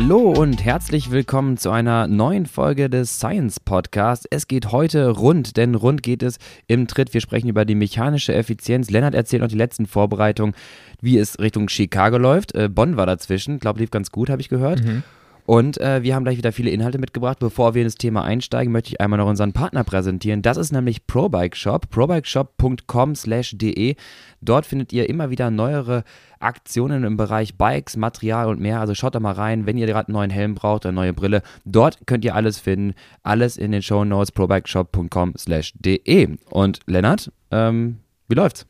Hallo und herzlich willkommen zu einer neuen Folge des Science Podcasts. Es geht heute rund, denn rund geht es im Tritt. Wir sprechen über die mechanische Effizienz. Lennart erzählt noch die letzten Vorbereitungen, wie es Richtung Chicago läuft. Äh, Bonn war dazwischen, glaube lief ganz gut, habe ich gehört. Mhm. Und äh, wir haben gleich wieder viele Inhalte mitgebracht. Bevor wir in das Thema einsteigen, möchte ich einmal noch unseren Partner präsentieren. Das ist nämlich ProBike Shop, probikeshop.com/de. Dort findet ihr immer wieder neuere Aktionen im Bereich Bikes, Material und mehr. Also schaut da mal rein, wenn ihr gerade einen neuen Helm braucht oder eine neue Brille. Dort könnt ihr alles finden. Alles in den Show Notes probikeshop.com/de. Und Lennart, ähm, wie läuft's?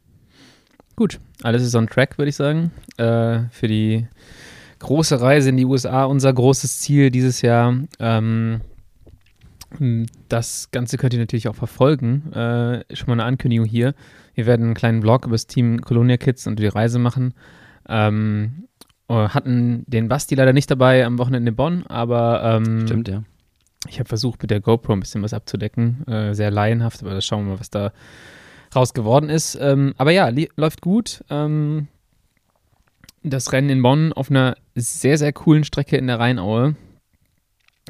Gut, alles ist on track, würde ich sagen. Äh, für die große Reise in die USA, unser großes Ziel dieses Jahr. Ähm, das Ganze könnt ihr natürlich auch verfolgen. Äh, schon mal eine Ankündigung hier. Wir werden einen kleinen Vlog über das Team Colonia Kids und die Reise machen. Ähm, äh, hatten den Basti leider nicht dabei am Wochenende in Bonn, aber ähm, Stimmt, ja. ich habe versucht, mit der GoPro ein bisschen was abzudecken. Äh, sehr laienhaft, aber da schauen wir mal, was da raus geworden ist. Ähm, aber ja, läuft gut. Ähm, das Rennen in Bonn auf einer sehr, sehr coolen Strecke in der Rheinaue.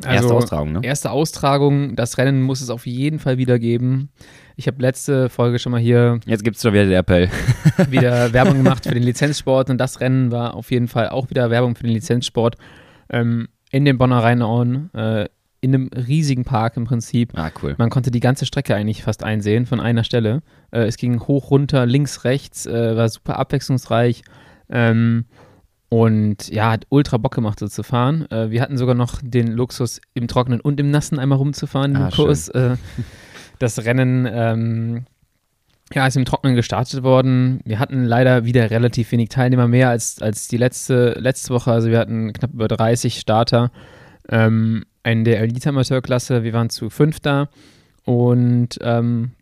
Also, erste Austragung, ne? Erste Austragung. Das Rennen muss es auf jeden Fall wieder geben. Ich habe letzte Folge schon mal hier. Jetzt gibt es schon wieder den Appell. wieder Werbung gemacht für den Lizenzsport und das Rennen war auf jeden Fall auch wieder Werbung für den Lizenzsport. Ähm, in den Bonner Rheinauen, äh, in einem riesigen Park im Prinzip. Ah, cool. Man konnte die ganze Strecke eigentlich fast einsehen von einer Stelle. Äh, es ging hoch, runter, links, rechts, äh, war super abwechslungsreich. Ähm, und ja, hat ultra Bock gemacht, so zu fahren. Äh, wir hatten sogar noch den Luxus, im Trockenen und im Nassen einmal rumzufahren im Ah, Kurs. Äh, das Rennen ähm, ja, ist im Trockenen gestartet worden. Wir hatten leider wieder relativ wenig Teilnehmer, mehr als, als die letzte, letzte Woche. Also wir hatten knapp über 30 Starter ähm, in der Elite-Amateurklasse. Wir waren zu fünf da. Und ähm,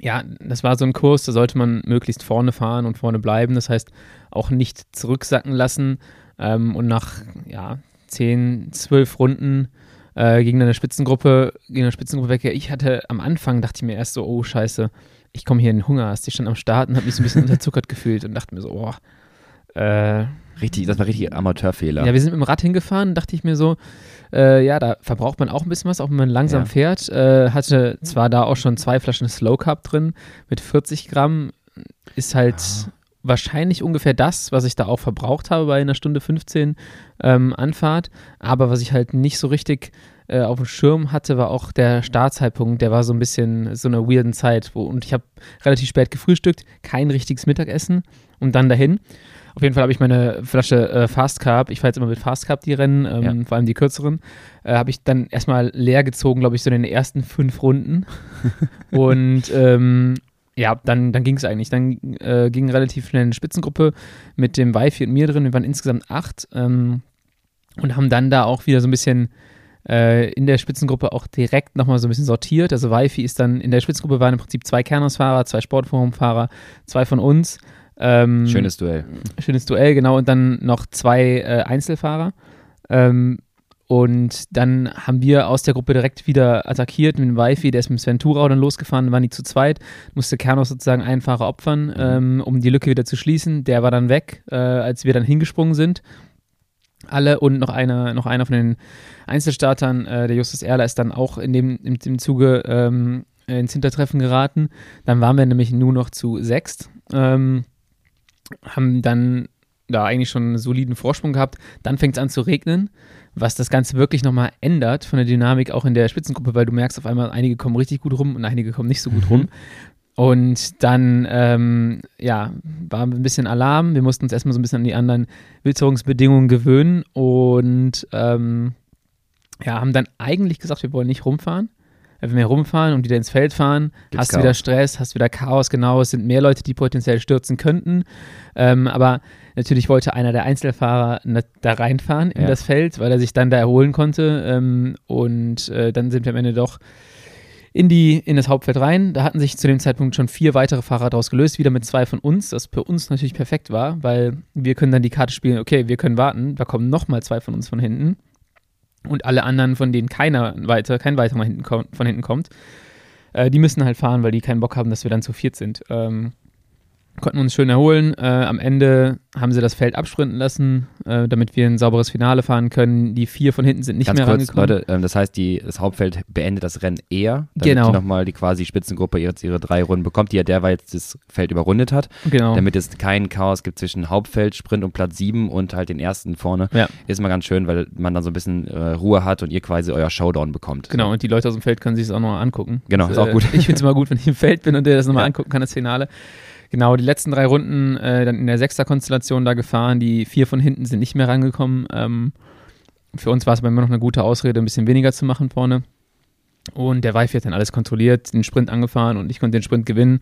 ja, das war so ein Kurs, da sollte man möglichst vorne fahren und vorne bleiben. Das heißt, auch nicht zurücksacken lassen. Ähm, und nach ja, 10, 12 Runden äh, gegen eine Spitzengruppe, gegen eine Spitzengruppe weg. Ich hatte am Anfang, dachte ich mir erst so, oh Scheiße, ich komme hier in den Hunger. Die stand am Start und habe mich so ein bisschen unterzuckert gefühlt und dachte mir so, boah, äh, Richtig, das war richtig Amateurfehler. ja, wir sind mit dem Rad hingefahren, dachte ich mir so, äh, ja, da verbraucht man auch ein bisschen was, auch wenn man langsam Ja. fährt. Äh, hatte zwar da auch schon zwei Flaschen Slow Carb drin mit 40 Gramm, ist halt Ah. wahrscheinlich ungefähr das, was ich da auch verbraucht habe bei einer Stunde 15 ähm, Anfahrt. Aber was ich halt nicht so richtig äh, auf dem Schirm hatte, war auch der Startzeitpunkt. Der war so ein bisschen so eine weirden Zeit. Wo, und ich habe relativ spät gefrühstückt, kein richtiges Mittagessen und dann dahin. Auf jeden Fall habe ich meine Flasche äh, Fast Carb, ich fahre jetzt immer mit Fast Carb die Rennen, ähm, Ja. vor allem die kürzeren, äh, habe ich dann erstmal leer gezogen, glaube ich, so in den ersten fünf Runden. und ähm, ja, dann, dann ging es eigentlich. Dann äh, ging relativ schnell eine Spitzengruppe mit dem Wifi und mir drin. Wir waren insgesamt acht ähm, und haben dann da auch wieder so ein bisschen äh, in der Spitzengruppe auch direkt nochmal so ein bisschen sortiert. Also Wifi ist dann, in der Spitzengruppe waren im Prinzip zwei Kernosfahrer, zwei Sportforumfahrer, zwei von uns. Ähm, Schönes Duell. Schönes Duell, genau. Und dann noch zwei äh, Einzelfahrer. Ähm, und dann haben wir aus der Gruppe direkt wieder attackiert mit dem Wifi, der ist mit Sven Thurau dann losgefahren, waren die zu zweit, musste Kernos sozusagen einen Fahrer opfern, ähm, um die Lücke wieder zu schließen. Der war dann weg, äh, als wir dann hingesprungen sind. Alle und noch einer, noch einer von den Einzelstartern, äh, der Justus Erler, ist dann auch in dem, in dem Zuge ähm, ins Hintertreffen geraten. Dann waren wir nämlich nur noch zu sechst. Ähm, haben dann da eigentlich schon einen soliden Vorsprung gehabt. Dann fängt es an zu regnen, was das Ganze wirklich nochmal ändert von der Dynamik auch in der Spitzengruppe, weil du merkst auf einmal, einige kommen richtig gut rum und einige kommen nicht so gut rum. Und dann, ähm, ja, war ein bisschen Alarm. Wir mussten uns erstmal so ein bisschen an die anderen Witterungsbedingungen gewöhnen und ähm, ja, haben dann eigentlich gesagt, wir wollen nicht rumfahren. Wenn wir rumfahren und wieder ins Feld fahren, Gibt's hast du wieder. Stress, hast wieder Chaos, genau. Es sind mehr Leute, die potenziell stürzen könnten. Ähm, aber natürlich wollte einer der Einzelfahrer da reinfahren in Ja. das Feld, weil er sich dann da erholen konnte. Ähm, und äh, dann sind wir am Ende doch in, die, in das Hauptfeld rein. Da hatten sich zu dem Zeitpunkt schon vier weitere Fahrer daraus gelöst, wieder mit zwei von uns, das für uns natürlich perfekt war, weil wir können dann die Karte spielen, okay, wir können warten, da kommen nochmal zwei von uns von hinten und alle anderen, von denen keiner weiter, kein weiterer von hinten kommt, äh, die müssen halt fahren, weil die keinen Bock haben, dass wir dann zu viert sind. Ähm, konnten uns schön erholen. Äh, am Ende haben sie das Feld absprinten lassen, äh, damit wir ein sauberes Finale fahren können. Die vier von hinten sind nicht Ganz mehr kurz, rangekommen. Leute, ähm, das heißt, die, das Hauptfeld beendet das Rennen eher, damit Genau. die nochmal die quasi Spitzengruppe jetzt ihre drei Runden bekommt, die ja derweil jetzt das Feld überrundet hat, genau. damit es kein Chaos gibt zwischen Hauptfeld, Sprint und Platz 7 und halt den ersten vorne. Ja. Ist mal ganz schön, weil man dann so ein bisschen äh, Ruhe hat und ihr quasi euer Showdown bekommt. Genau, und die Leute aus dem Feld können sich das auch nochmal angucken. Genau, das, ist auch gut. Ich finde es immer gut, wenn ich im Feld bin und der das nochmal Ja. angucken kann, das Finale. Genau, die letzten drei Runden äh, dann in der Sechster-Konstellation da gefahren. Die vier von hinten sind nicht mehr rangekommen. Ähm, für uns war es aber immer noch eine gute Ausrede, ein bisschen weniger zu machen vorne. Und der Weifi hat dann alles kontrolliert, den Sprint angefahren und ich konnte den Sprint gewinnen.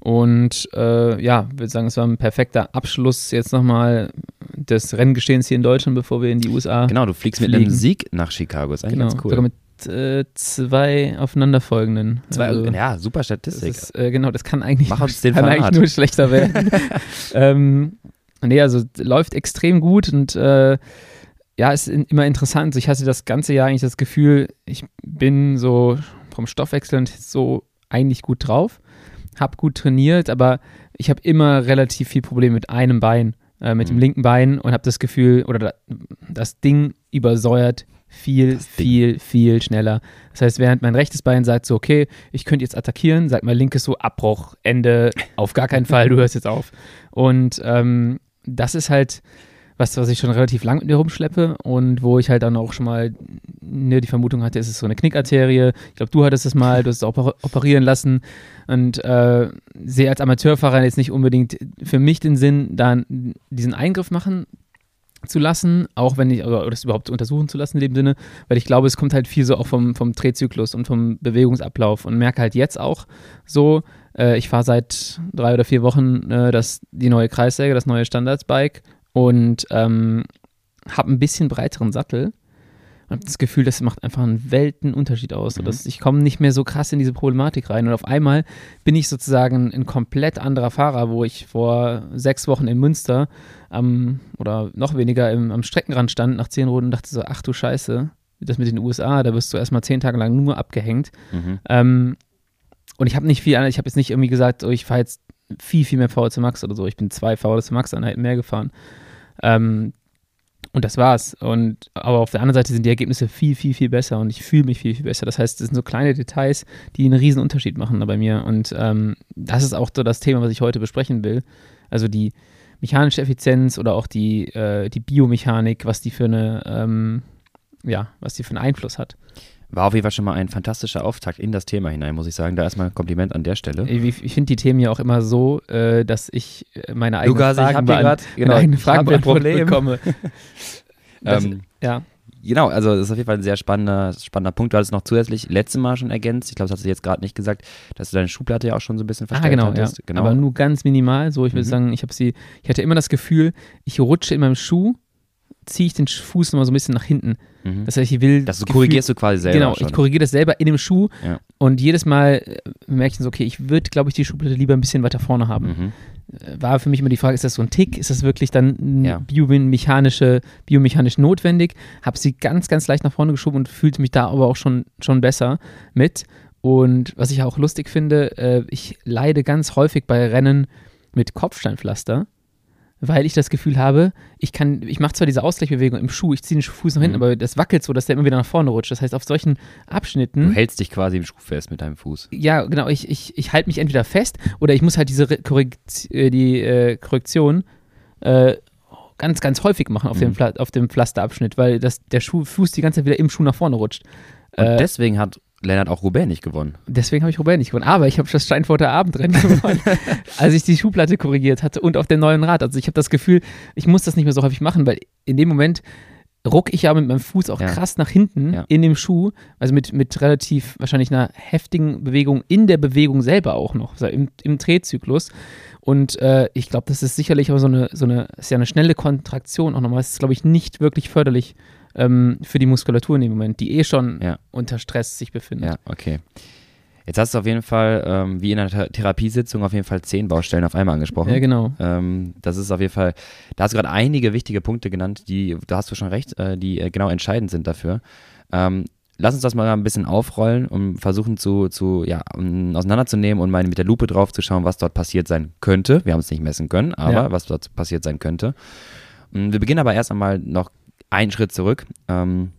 Und äh, ja, würde sagen, es war ein perfekter Abschluss jetzt nochmal des Renngeschehens hier in Deutschland, bevor wir in die USA Genau, du fliegst mit Fliegen. einem Sieg nach Chicago. Ist eigentlich Genau, ganz cool. sogar mit äh, zwei aufeinanderfolgenden. Zwei, Also, ja, super das Statistik. ist, äh, genau, das kann eigentlich, Mach uns den kann eigentlich nur schlechter werden. ähm, nee, also läuft extrem gut und äh, ja, ist in, immer interessant. Ich hatte das ganze Jahr eigentlich das Gefühl, ich bin so vom Stoffwechsel und so eigentlich gut drauf, habe gut trainiert, aber ich habe immer relativ viel Probleme mit einem Bein, äh, mit dem Mhm. linken Bein und habe das Gefühl, oder da, das Ding übersäuert viel, viel, viel schneller. Das heißt, während mein rechtes Bein sagt so, okay, ich könnte jetzt attackieren, sagt mein linkes so, Abbruch, Ende, auf gar keinen Fall, du hörst jetzt auf. Und ähm, das ist halt was, was ich schon relativ lang mit mir rumschleppe und wo ich halt dann auch schon mal ne, die Vermutung hatte, ist es so eine Knickarterie. Ich glaube, du hattest es mal, du hast es auch oper- operieren lassen und äh, sehe als Amateurfahrer jetzt nicht unbedingt für mich den Sinn, da diesen Eingriff machen zu lassen, auch wenn ich, oder, das überhaupt untersuchen zu lassen in dem Sinne, weil ich glaube, es kommt halt viel so auch vom, vom Drehzyklus und vom Bewegungsablauf und merke halt jetzt auch so, äh, ich fahre seit drei oder vier Wochen äh, das, die neue Kreissäge, das neue Standardsbike und ähm, habe ein bisschen breiteren Sattel und habe das Gefühl, das macht einfach einen Weltenunterschied aus. Mhm. Ich komme nicht mehr so krass in diese Problematik rein. Und auf einmal bin ich sozusagen ein komplett anderer Fahrer, wo ich vor sechs Wochen in Münster am, oder noch weniger im, am Streckenrand stand nach zehn Runden und dachte so, ach du Scheiße, das mit den USA, da wirst du erstmal zehn Tage lang nur abgehängt. Mhm. Ähm, und ich habe nicht viel, ich habe jetzt nicht irgendwie gesagt, oh, ich fahre jetzt viel, viel mehr VLC Max oder so. Ich bin zwei VLC Max Einheiten mehr gefahren. Ähm, und das war's. Und aber auf der anderen Seite sind die Ergebnisse viel, viel, viel besser und ich fühle mich viel, viel besser. Das heißt, es sind so kleine Details, die einen riesen Unterschied machen bei mir. Und ähm, das ist auch so das Thema, was ich heute besprechen will. Also die mechanische Effizienz oder auch die, äh, die Biomechanik, was die für eine, ähm, ja, was die für einen Einfluss hat. War auf jeden Fall schon mal ein fantastischer Auftakt in das Thema hinein, muss ich sagen. Da erstmal ein Kompliment an der Stelle. Ich, ich finde die Themen ja auch immer so, äh, dass ich äh, meine eigenen Lukas, ich Fragen, hab hier beant- grad- genau, meine eigenen ich Fragen beantwortet Problem. bekomme. Das, Ähm, ja, Genau, also das ist auf jeden Fall ein sehr spannender, spannender Punkt. Du hattest noch zusätzlich letztes Mal schon ergänzt, ich glaube, das hast du jetzt gerade nicht gesagt, dass du deine Schublade ja auch schon so ein bisschen ah, verstellt genau, ja. hattest. Genau. aber nur ganz minimal. So, ich würde Mhm. sagen, ich habe sie, ich hatte immer das Gefühl, ich rutsche in meinem Schuh, ziehe ich den Fuß nochmal so ein bisschen nach hinten. mhm. Das heißt, ich will. Das du Gefühl- korrigierst du quasi selber Genau, schon. ich korrigiere das selber in dem Schuh Ja. und jedes Mal äh, merke ich so, okay, ich würde, glaube ich, die Schublade lieber ein bisschen weiter vorne haben. Mhm. War für mich immer die Frage, ist das so ein Tick? Ist das wirklich dann Ja. biomechanische, biomechanisch notwendig? Habe sie ganz, ganz leicht nach vorne geschoben und fühlte mich da aber auch schon, schon besser mit. Und was ich auch lustig finde, äh, ich leide ganz häufig bei Rennen mit Kopfsteinpflaster, weil ich das Gefühl habe, ich kann, ich mache zwar diese Ausgleichbewegung im Schuh, ich ziehe den Fuß nach hinten, Mhm. aber das wackelt so, dass der immer wieder nach vorne rutscht. Das heißt, auf solchen Abschnitten. Du hältst dich quasi im Schuh fest mit deinem Fuß. Ja, genau. Ich, ich, ich halte mich entweder fest oder ich muss halt diese Re Korrekt äh, die, äh, Korrektion äh, ganz, ganz häufig machen auf, dem, Mhm. Pfla auf dem Pflasterabschnitt, weil das, der Schuh, Fuß die ganze Zeit wieder im Schuh nach vorne rutscht. Und Äh, deswegen hat Lennart auch Roubaix nicht gewonnen. deswegen habe ich Robert nicht gewonnen. Aber ich habe das Steinfurter Abendrennen gewonnen, als ich die Schuhplatte korrigiert hatte und auf dem neuen Rad. Also ich habe das Gefühl, ich muss das nicht mehr so häufig machen, weil in dem Moment ruck ich ja mit meinem Fuß auch Ja. krass nach hinten Ja. in dem Schuh, also mit, mit relativ wahrscheinlich einer heftigen Bewegung in der Bewegung selber auch noch, also im, im Drehzyklus. Und äh, ich glaube, das ist sicherlich auch so eine, so eine, ist ja eine schnelle Kontraktion auch nochmal. Das ist, glaube ich, nicht wirklich förderlich ähm, für die Muskulatur in dem Moment, die eh schon Ja. unter Stress sich befindet. Ja, okay. Jetzt hast du auf jeden Fall, ähm, wie in einer Ther- Therapiesitzung, auf jeden Fall zehn Baustellen auf einmal angesprochen. Ja, genau. Ähm, das ist auf jeden Fall, da hast du gerade einige wichtige Punkte genannt, die, da hast du schon recht, äh, die äh, genau entscheidend sind dafür. Ähm, lass uns das mal ein bisschen aufrollen und versuchen zu, zu ja, um, auseinanderzunehmen und mal mit der Lupe drauf zu schauen, was dort passiert sein könnte. Wir haben es nicht messen können, aber Ja. was dort passiert sein könnte. Mm, Wir beginnen aber erst einmal noch einen Schritt zurück. Ähm,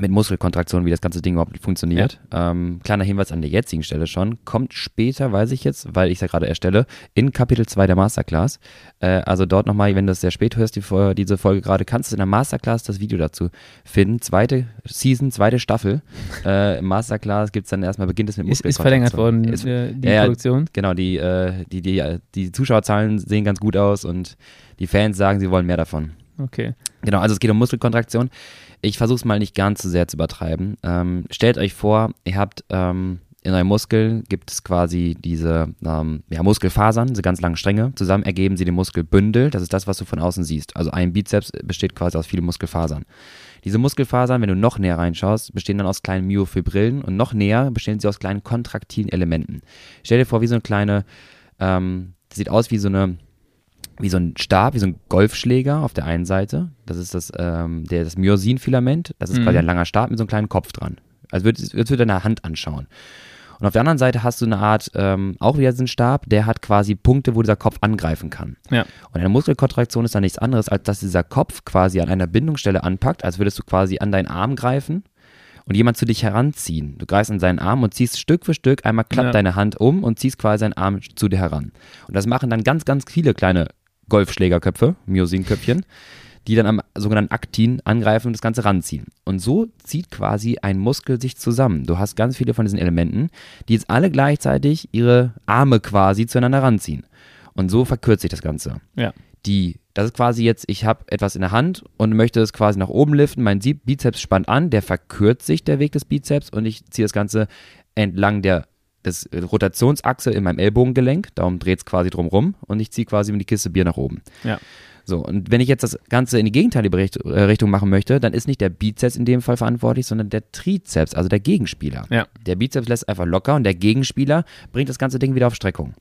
mit Muskelkontraktion, wie das ganze Ding überhaupt funktioniert. Ähm, kleiner Hinweis an der jetzigen Stelle schon. Kommt später, weiß ich jetzt, weil ich es ja gerade erstelle, in Kapitel 2 der Masterclass. Äh, also dort nochmal, wenn du es sehr spät hörst, die, diese Folge gerade, kannst du in der Masterclass das Video dazu finden. Zweite Season, zweite Staffel. äh, Im Masterclass gibt es dann erstmal, beginnt es mit Ist, ist Muskelkontraktion. verlängert worden, Ist, äh, die ja, ja. Produktion. Genau, die, äh, die, die, die Zuschauerzahlen sehen ganz gut aus und die Fans sagen, sie wollen mehr davon. Okay. Genau, also es geht um Muskelkontraktion. Ich versuche es mal nicht ganz so sehr zu übertreiben. Ähm, stellt euch vor, ihr habt ähm, in eurem Muskel gibt es quasi diese ähm, ja, Muskelfasern, diese ganz langen Stränge. Zusammen ergeben sie den Muskelbündel. Das ist das, was du von außen siehst. Also ein Bizeps besteht quasi aus vielen Muskelfasern. Diese Muskelfasern, wenn du noch näher reinschaust, bestehen dann aus kleinen Myofibrillen und noch näher bestehen sie aus kleinen kontraktilen Elementen. Stell dir vor, wie so eine kleine, ähm, das sieht aus wie so eine wie so ein Stab, wie so ein Golfschläger auf der einen Seite. Das ist das, ähm, der, das Myosin-Filament. Das ist Mhm. quasi ein langer Stab mit so einem kleinen Kopf dran. Also würdest würdest du deine Hand anschauen. Und auf der anderen Seite hast du eine Art, ähm, auch wieder so einen Stab, der hat quasi Punkte, wo dieser Kopf angreifen kann. Ja. Und eine Muskelkontraktion ist dann nichts anderes, als dass dieser Kopf quasi an einer Bindungsstelle anpackt, als würdest du quasi an deinen Arm greifen und jemand zu dich heranziehen. Du greifst an seinen Arm und ziehst Stück für Stück, einmal klappt Ja. deine Hand um und ziehst quasi seinen Arm zu dir heran. Und das machen dann ganz, ganz viele kleine Golfschlägerköpfe, Myosinköpfchen, die dann am sogenannten Aktin angreifen und das Ganze ranziehen. Und so zieht quasi ein Muskel sich zusammen. Du hast ganz viele von diesen Elementen, die jetzt alle gleichzeitig ihre Arme quasi zueinander ranziehen. Und so verkürzt sich das Ganze. Ja. Die, das ist quasi jetzt, ich habe etwas in der Hand und möchte es quasi nach oben liften. Mein Bizeps spannt an, der verkürzt sich, der Weg des Bizeps, und ich ziehe das Ganze entlang der des Rotationsachse in meinem Ellbogengelenk, darum dreht es quasi drum rum und ich ziehe quasi mit die Kiste Bier nach oben. Ja. So, und wenn ich jetzt das Ganze in die gegenteilige äh, Richtung machen möchte, dann ist nicht der Bizeps in dem Fall verantwortlich, sondern der Trizeps, also der Gegenspieler. Ja. Der Bizeps lässt einfach locker und der Gegenspieler bringt das ganze Ding wieder auf Streckung.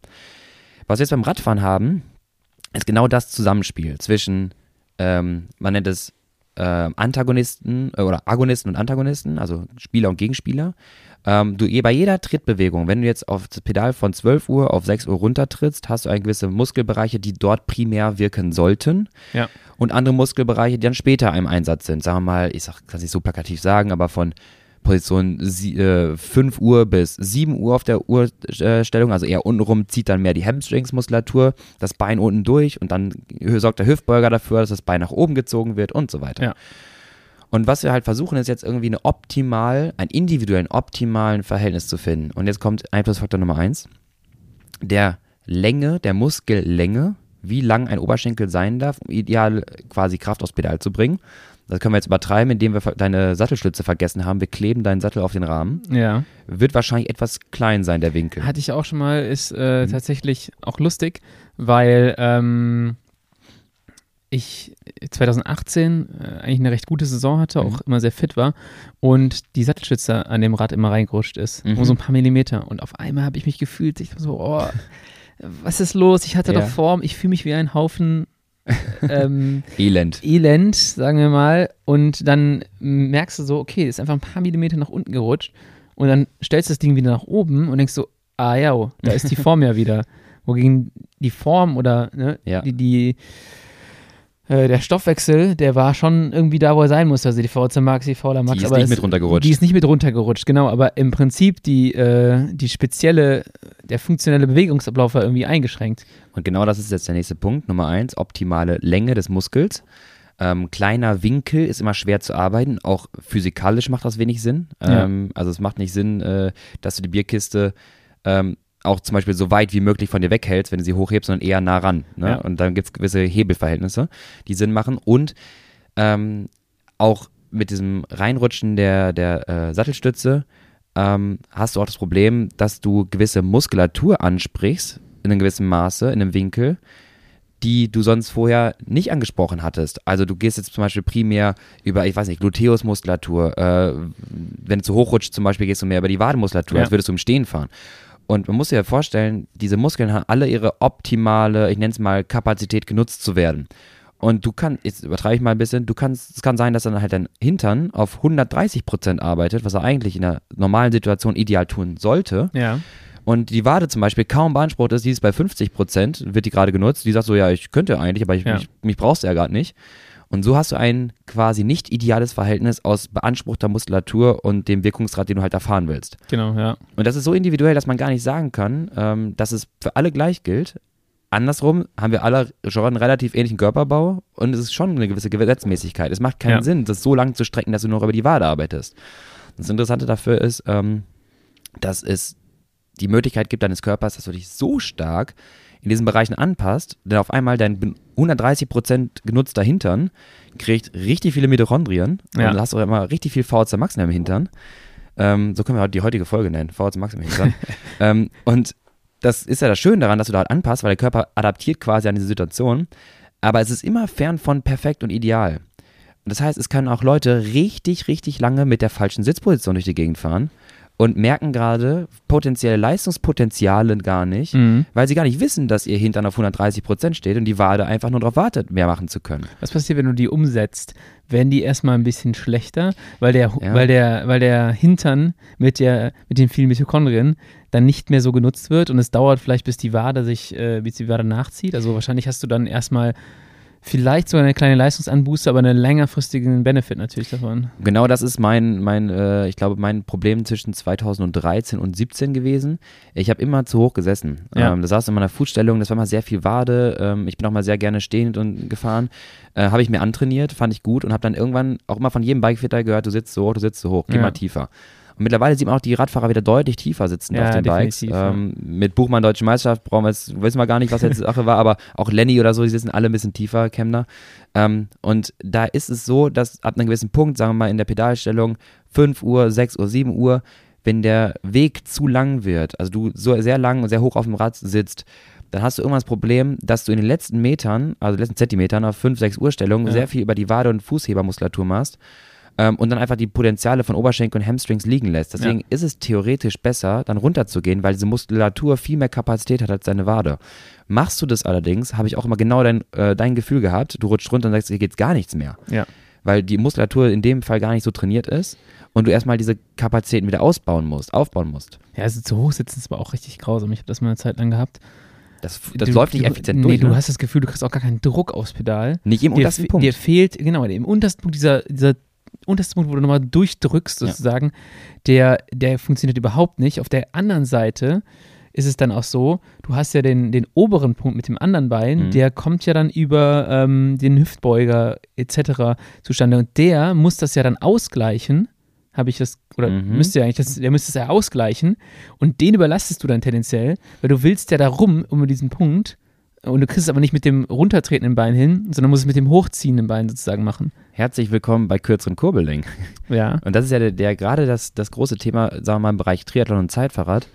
Was wir jetzt beim Radfahren haben, ist genau das Zusammenspiel zwischen, ähm, man nennt es ähm, Antagonisten äh, oder Agonisten und Antagonisten, also Spieler und Gegenspieler. Ähm, du, bei jeder Trittbewegung, wenn du jetzt auf das Pedal von 12 Uhr auf 6 Uhr runtertrittst, hast du eine gewisse Muskelbereiche, die dort primär wirken sollten Ja. und andere Muskelbereiche, die dann später im Einsatz sind. Sagen wir mal, ich sag, kann es nicht so plakativ sagen, aber von Position sie, äh, 5 Uhr bis 7 Uhr auf der Uhrstellung, also eher untenrum, zieht dann mehr die Hamstringsmuskulatur, das Bein unten durch und dann sorgt der Hüftbeuger dafür, dass das Bein nach oben gezogen wird und so weiter. Ja. Und was wir halt versuchen, ist jetzt irgendwie eine optimal, einen individuellen, optimalen Verhältnis zu finden. Und jetzt kommt Einflussfaktor Nummer eins. Der Länge, der Muskellänge, wie lang ein Oberschenkel sein darf, um ideal quasi Kraft aufs Pedal zu bringen. Das können wir jetzt übertreiben, indem wir deine Sattelstütze vergessen haben. Wir kleben deinen Sattel auf den Rahmen. Ja. Wird wahrscheinlich etwas klein sein, der Winkel. Hatte ich auch schon mal, ist Mhm. äh, tatsächlich auch lustig, weil ähm, ich 2018 äh, eigentlich eine recht gute Saison hatte, Mhm. auch immer sehr fit war und die Sattelstütze an dem Rad immer reingerutscht ist, Mhm. um so ein paar Millimeter. Und auf einmal habe ich mich gefühlt, ich war so, oh, was ist los? Ich hatte Ja. doch Form, ich fühle mich wie ein Haufen ähm, Elend. Elend, sagen wir mal. Und dann merkst du so, okay, ist einfach ein paar Millimeter nach unten gerutscht. Und dann stellst du das Ding wieder nach oben und denkst so, ah ja, da ist die Form ja wieder. Wogegen die Form oder ne, Ja. die, die äh, der Stoffwechsel, der war schon irgendwie da, wo er sein muss. Also die VC Max, die Fauler Max. Die ist aber nicht es- mit runtergerutscht. Die ist nicht mit runtergerutscht, genau. Aber im Prinzip die, äh, die spezielle, der funktionelle Bewegungsablauf war irgendwie eingeschränkt. Und genau das ist jetzt der nächste Punkt. Nummer eins, optimale Länge des Muskels. Ähm, kleiner Winkel ist immer schwer zu arbeiten. Auch physikalisch macht das wenig Sinn. Ja. Ähm, also es macht nicht Sinn, äh, dass du die Bierkiste ähm, auch zum Beispiel so weit wie möglich von dir weghältst, wenn du sie hochhebst, sondern eher nah ran. Ne? Ja. Und dann gibt es gewisse Hebelverhältnisse, die Sinn machen. Und ähm, auch mit diesem Reinrutschen der, der äh, Sattelstütze ähm, hast du auch das Problem, dass du gewisse Muskulatur ansprichst in einem gewissen Maße, in einem Winkel, die du sonst vorher nicht angesprochen hattest. Also du gehst jetzt zum Beispiel primär über, ich weiß nicht, Gluteusmuskulatur. Äh, wenn du zu hoch rutscht zum Beispiel, gehst du mehr über die Wadenmuskulatur, Ja. als würdest du im Stehen fahren. Und man muss sich ja vorstellen, diese Muskeln haben alle ihre optimale, ich nenne es mal, Kapazität genutzt zu werden. Und du kannst, jetzt übertreibe ich mal ein bisschen, du kannst, es kann sein, dass dann halt dein Hintern auf 130 Prozent arbeitet, was er eigentlich in einer normalen Situation ideal tun sollte. Ja. Und die Wade zum Beispiel kaum beansprucht ist, die ist bei 50 Prozent, wird die gerade genutzt. Die sagt so, ja, ich könnte eigentlich, aber ich, Ja. mich, mich brauchst du ja gerade nicht. Und so hast du ein quasi nicht ideales Verhältnis aus beanspruchter Muskulatur und dem Wirkungsgrad, den du halt erfahren willst. Genau, ja. Und das ist so individuell, dass man gar nicht sagen kann, ähm, dass es für alle gleich gilt. Andersrum haben wir alle schon einen relativ ähnlichen Körperbau und es ist schon eine gewisse Gesetzmäßigkeit. Es macht keinen Ja. Sinn, das so lang zu strecken, dass du nur über die Wade arbeitest. Das Interessante dafür ist, ähm, dass es die Möglichkeit gibt deines Körpers, dass du dich so stark in diesen Bereichen anpasst, denn auf einmal dein 130% genutzter Hintern kriegt richtig viele Mitochondrien Ja. und hast auch immer richtig viel VHC Max in deinem Hintern. Ähm, so können wir heute die heutige Folge nennen, VHC Max im Hintern. ähm, und das ist ja das Schöne daran, dass du da halt anpasst, weil der Körper adaptiert quasi an diese Situation, aber es ist immer fern von perfekt und ideal. Das heißt, es können auch Leute richtig, richtig lange mit der falschen Sitzposition durch die Gegend fahren und merken gerade potenzielle Leistungspotenziale gar nicht, Mhm. weil sie gar nicht wissen, dass ihr Hintern auf 130 Prozent steht und die Wade einfach nur darauf wartet, mehr machen zu können. Was passiert, wenn du die umsetzt? Werden die erstmal ein bisschen schlechter, weil der, Ja. weil der, weil der Hintern mit, der, mit den vielen Mitochondrien dann nicht mehr so genutzt wird und es dauert vielleicht, bis die Wade sich, äh, bis die Wade nachzieht. Also wahrscheinlich hast du dann erstmal vielleicht sogar eine kleine Leistungsanbuße, aber einen längerfristigen Benefit natürlich davon. Genau das ist mein, mein äh, ich glaube, mein Problem zwischen 2013 und 17 gewesen. Ich habe immer zu hoch gesessen. Ja. Ähm, das saß in meiner Fußstellung, das war mal sehr viel Wade. Ähm, ich bin auch mal sehr gerne stehend und gefahren. Äh, habe ich mir antrainiert, fand ich gut und habe dann irgendwann auch immer von jedem Bikefitter gehört, du sitzt so hoch, du sitzt so hoch, geh Ja. mal tiefer. Und mittlerweile sieht man auch die Radfahrer wieder deutlich tiefer sitzen Ja, auf den Bikes. Ähm, mit Buchmann Deutsche Meisterschaft brauchen wir jetzt, wissen wir gar nicht, was jetzt die Sache war, aber auch Lenny oder so, die sitzen alle ein bisschen tiefer, Kemner. Ähm, und da ist es so, dass ab einem gewissen Punkt, sagen wir mal in der Pedalstellung, 5 Uhr, 6 Uhr, 7 Uhr, wenn der Weg zu lang wird, also du so sehr lang und sehr hoch auf dem Rad sitzt, dann hast du irgendwann das Problem, dass du in den letzten Metern, also letzten Zentimetern auf 5, 6 Uhr Stellung Ja. sehr viel über die Wade- und Fußhebermuskulatur machst ähm, und dann einfach die Potenziale von Oberschenkel und Hamstrings liegen lässt. Deswegen ist es theoretisch besser, dann runterzugehen, weil diese Muskulatur viel mehr Kapazität hat als deine Wade. Machst du das allerdings, habe ich auch immer genau dein, äh, dein Gefühl gehabt, du rutscht runter und sagst, hier geht's gar nichts mehr. Ja. Weil die Muskulatur in dem Fall gar nicht so trainiert ist und du erstmal diese Kapazitäten wieder ausbauen musst, aufbauen musst. Ja, also zu hoch sitzen ist aber auch richtig grausam. Ich habe das mal eine Zeit lang gehabt. Das, das Du- läuft nicht du, effizient nee, durch. du ne? hast das Gefühl, du kriegst auch gar keinen Druck aufs Pedal. nicht im dir, untersten Punkt. dir fehlt, genau, im untersten Punkt, dieser, dieser unterste Punkt, wo du nochmal durchdrückst Ja. sozusagen, der, der funktioniert überhaupt nicht. Auf der anderen Seite ist es dann auch so, du hast ja den, den oberen Punkt mit dem anderen Bein, Mhm. der kommt ja dann über ähm, den Hüftbeuger etc. zustande und der muss das ja dann ausgleichen, habe ich das, oder Mhm. müsste ja eigentlich, das, der müsste es ja ausgleichen und den überlastest du dann tendenziell, weil du willst ja da rum um diesen Punkt und du kriegst es aber nicht mit dem runtertretenden Bein hin, sondern musst es mit dem hochziehenden Bein sozusagen machen. Herzlich willkommen bei kürzeren Kurbelling. Ja. Und das ist ja der, der gerade das, das große Thema, sagen wir mal, im Bereich Triathlon und Zeitfahrrad,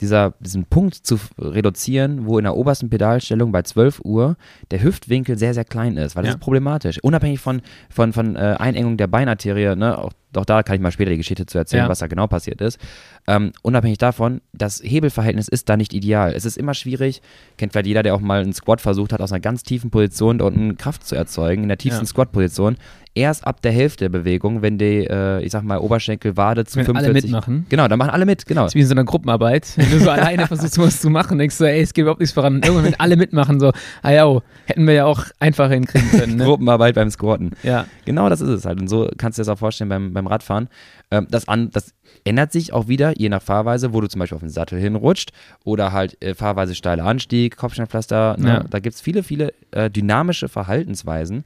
dieser, diesen Punkt zu reduzieren, wo in der obersten Pedalstellung bei 12 Uhr der Hüftwinkel sehr, sehr klein ist, weil das Ja. ist problematisch. Unabhängig von, von, von äh, Einengung der Beinarterie, ne, auch, auch da kann ich mal später die Geschichte zu erzählen, Ja. was da genau passiert ist. Ähm, unabhängig davon, das Hebelverhältnis ist da nicht ideal. Es ist immer schwierig, kennt vielleicht jeder, der auch mal einen Squat versucht hat, aus einer ganz tiefen Position da unten Kraft zu erzeugen, in der tiefsten Ja. Squat-Position. Erst ab der Hälfte der Bewegung, wenn die, äh, ich sag mal, Oberschenkel, Wade zu Wenn 45. alle mitmachen. Genau, dann machen alle mit, genau. Das ist wie in so einer Gruppenarbeit. Wenn du so alleine versuchst, was zu machen, denkst du, ey, es geht überhaupt nichts voran. Und irgendwann, wenn alle mitmachen, so, ah ja, oh, hätten wir ja auch einfacher hinkriegen können. Ne? Gruppenarbeit beim Squatten. Ja, Genau das ist es halt. Und so kannst du dir das auch vorstellen beim, beim Radfahren. Ähm, das, an, das ändert sich auch wieder, je nach Fahrweise, wo du zum Beispiel auf den Sattel hinrutscht oder halt äh, Fahrweise steiler Anstieg, Kopfsteinpflaster. Ne? Ja. Da gibt es viele, viele äh, dynamische Verhaltensweisen.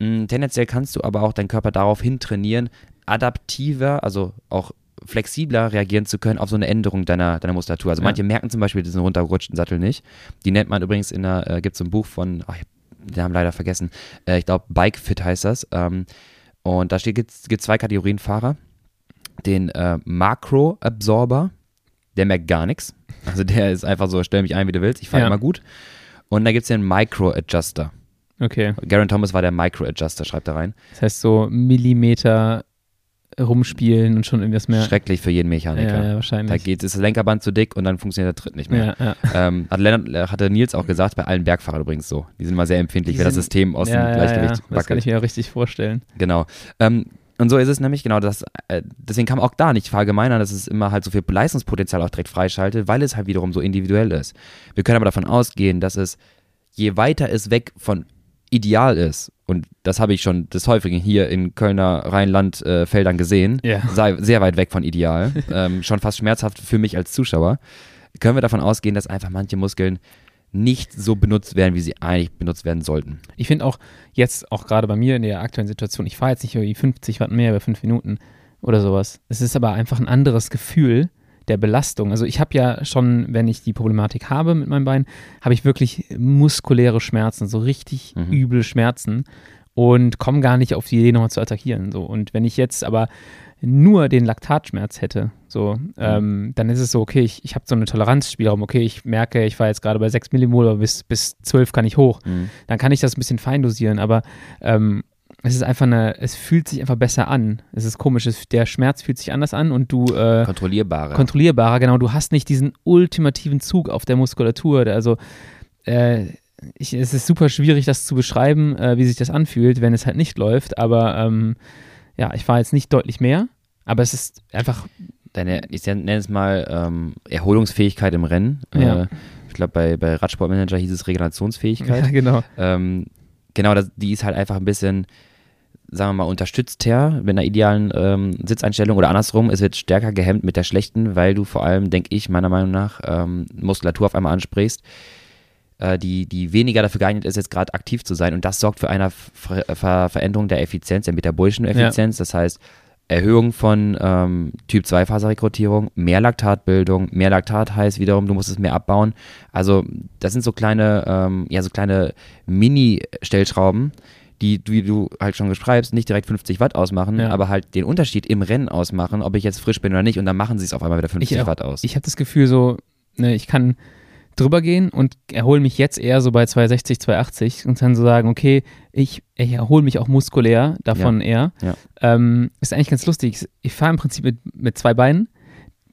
Mm, tendenziell kannst du aber auch deinen Körper darauf hin trainieren, adaptiver, also auch flexibler reagieren zu können auf so eine Änderung deiner, deiner Muskulatur. Also Ja. manche merken zum Beispiel diesen runtergerutschten Sattel nicht. Die nennt man übrigens in der, äh, gibt es ein Buch von, ach, hab den Namen leider vergessen, äh, ich glaube Bike Fit heißt das. Ähm, und da gibt es zwei Kategorien Fahrer. Den äh, Makro-Absorber, der merkt gar nichts. Also der ist einfach so, stell mich ein, wie du willst, ich fahre Ja. immer gut. Und dann gibt es den Micro-Adjuster. Okay. Garen Thomas war der Micro-Adjuster, schreibt da rein. Das heißt so Millimeter rumspielen und schon irgendwas mehr. Schrecklich für jeden Mechaniker. Ja, ja, wahrscheinlich. Da geht, ist das Lenkerband zu dick und dann funktioniert der Tritt nicht mehr. ja, ja. Ähm, hat Lennart, äh, hatte Nils auch gesagt, bei allen Bergfahrern übrigens so. Die sind immer sehr empfindlich, Die wenn das System aus ja, dem ja, Gleichgewicht ja. Das kann ich mir auch richtig vorstellen. Genau. Ähm, und so ist es nämlich, genau, das, äh, deswegen kann man auch da nicht verallgemeinern, dass es immer halt so viel Leistungspotenzial auch direkt freischaltet, weil es halt wiederum so individuell ist. Wir können aber davon ausgehen, dass es, je weiter es weg von ideal ist, und das habe ich schon des Häufigen hier in Kölner Rheinland-Feldern äh, gesehen, sei sehr weit weg von ideal, ähm, schon fast schmerzhaft für mich als Zuschauer, können wir davon ausgehen, dass einfach manche Muskeln nicht so benutzt werden, wie sie eigentlich benutzt werden sollten. Ich finde auch jetzt, auch gerade bei mir in der aktuellen Situation, ich fahre jetzt nicht irgendwie 50 Watt mehr über fünf Minuten oder sowas. Es ist aber einfach ein anderes Gefühl der Belastung. Also ich habe ja schon, wenn ich die Problematik habe mit meinem Bein, habe ich wirklich muskuläre Schmerzen, so richtig Mhm. üble Schmerzen und komme gar nicht auf die Idee, nochmal zu attackieren. So. Und wenn ich jetzt aber nur den Laktatschmerz hätte, so, ähm, dann ist es so, okay, ich, ich habe so eine Toleranzspielraum, okay, ich merke, ich war jetzt gerade bei 6 Millimol, aber bis, bis 12 kann ich hoch Mhm. dann kann ich das ein bisschen fein dosieren, aber ähm, es ist einfach eine, es fühlt sich einfach besser an. Es ist komisch, es, der Schmerz fühlt sich anders an und du äh, Kontrollierbare. kontrollierbarer, genau, du hast nicht diesen ultimativen Zug auf der Muskulatur. Also äh, ich, es ist super schwierig, das zu beschreiben, äh, wie sich das anfühlt, wenn es halt nicht läuft, aber ähm, ja, ich fahre jetzt nicht deutlich mehr, aber es ist einfach, deine, ich nenne es mal ähm, Erholungsfähigkeit im Rennen. Ja. Äh, ich glaube, bei, bei Radsportmanager hieß es Regenerationsfähigkeit. ja, genau. ähm, genau, das, die ist halt einfach ein bisschen, sagen wir mal, unterstützter mit einer idealen ähm, Sitzeinstellung oder andersrum, es wird stärker gehemmt mit der schlechten, weil du vor allem, denke ich, meiner Meinung nach, ähm, Muskulatur auf einmal ansprichst, äh, die, die weniger dafür geeignet ist, jetzt gerade aktiv zu sein. Und das sorgt für eine Ver Ver Veränderung der Effizienz, der metabolischen Effizienz. Das heißt, Erhöhung von ähm, Typ-2-Faserrekrutierung, mehr Laktatbildung, mehr Laktat heißt wiederum, du musst es mehr abbauen. Also das sind so kleine, ähm, ja, so kleine Mini-Stellschrauben, die, wie du halt schon beschreibst, nicht direkt 50 Watt ausmachen, Ja. aber halt den Unterschied im Rennen ausmachen, ob ich jetzt frisch bin oder nicht. Und dann machen sie es auf einmal wieder 50 Ich auch. Watt aus. Ich habe das Gefühl so, ne, ich kann drüber gehen und erhole mich jetzt eher so bei 260, 280 und dann so sagen, okay, ich, ich erhole mich auch muskulär davon eher. Ja. Ähm, ist eigentlich ganz lustig. Ich, ich fahre im Prinzip mit, mit zwei Beinen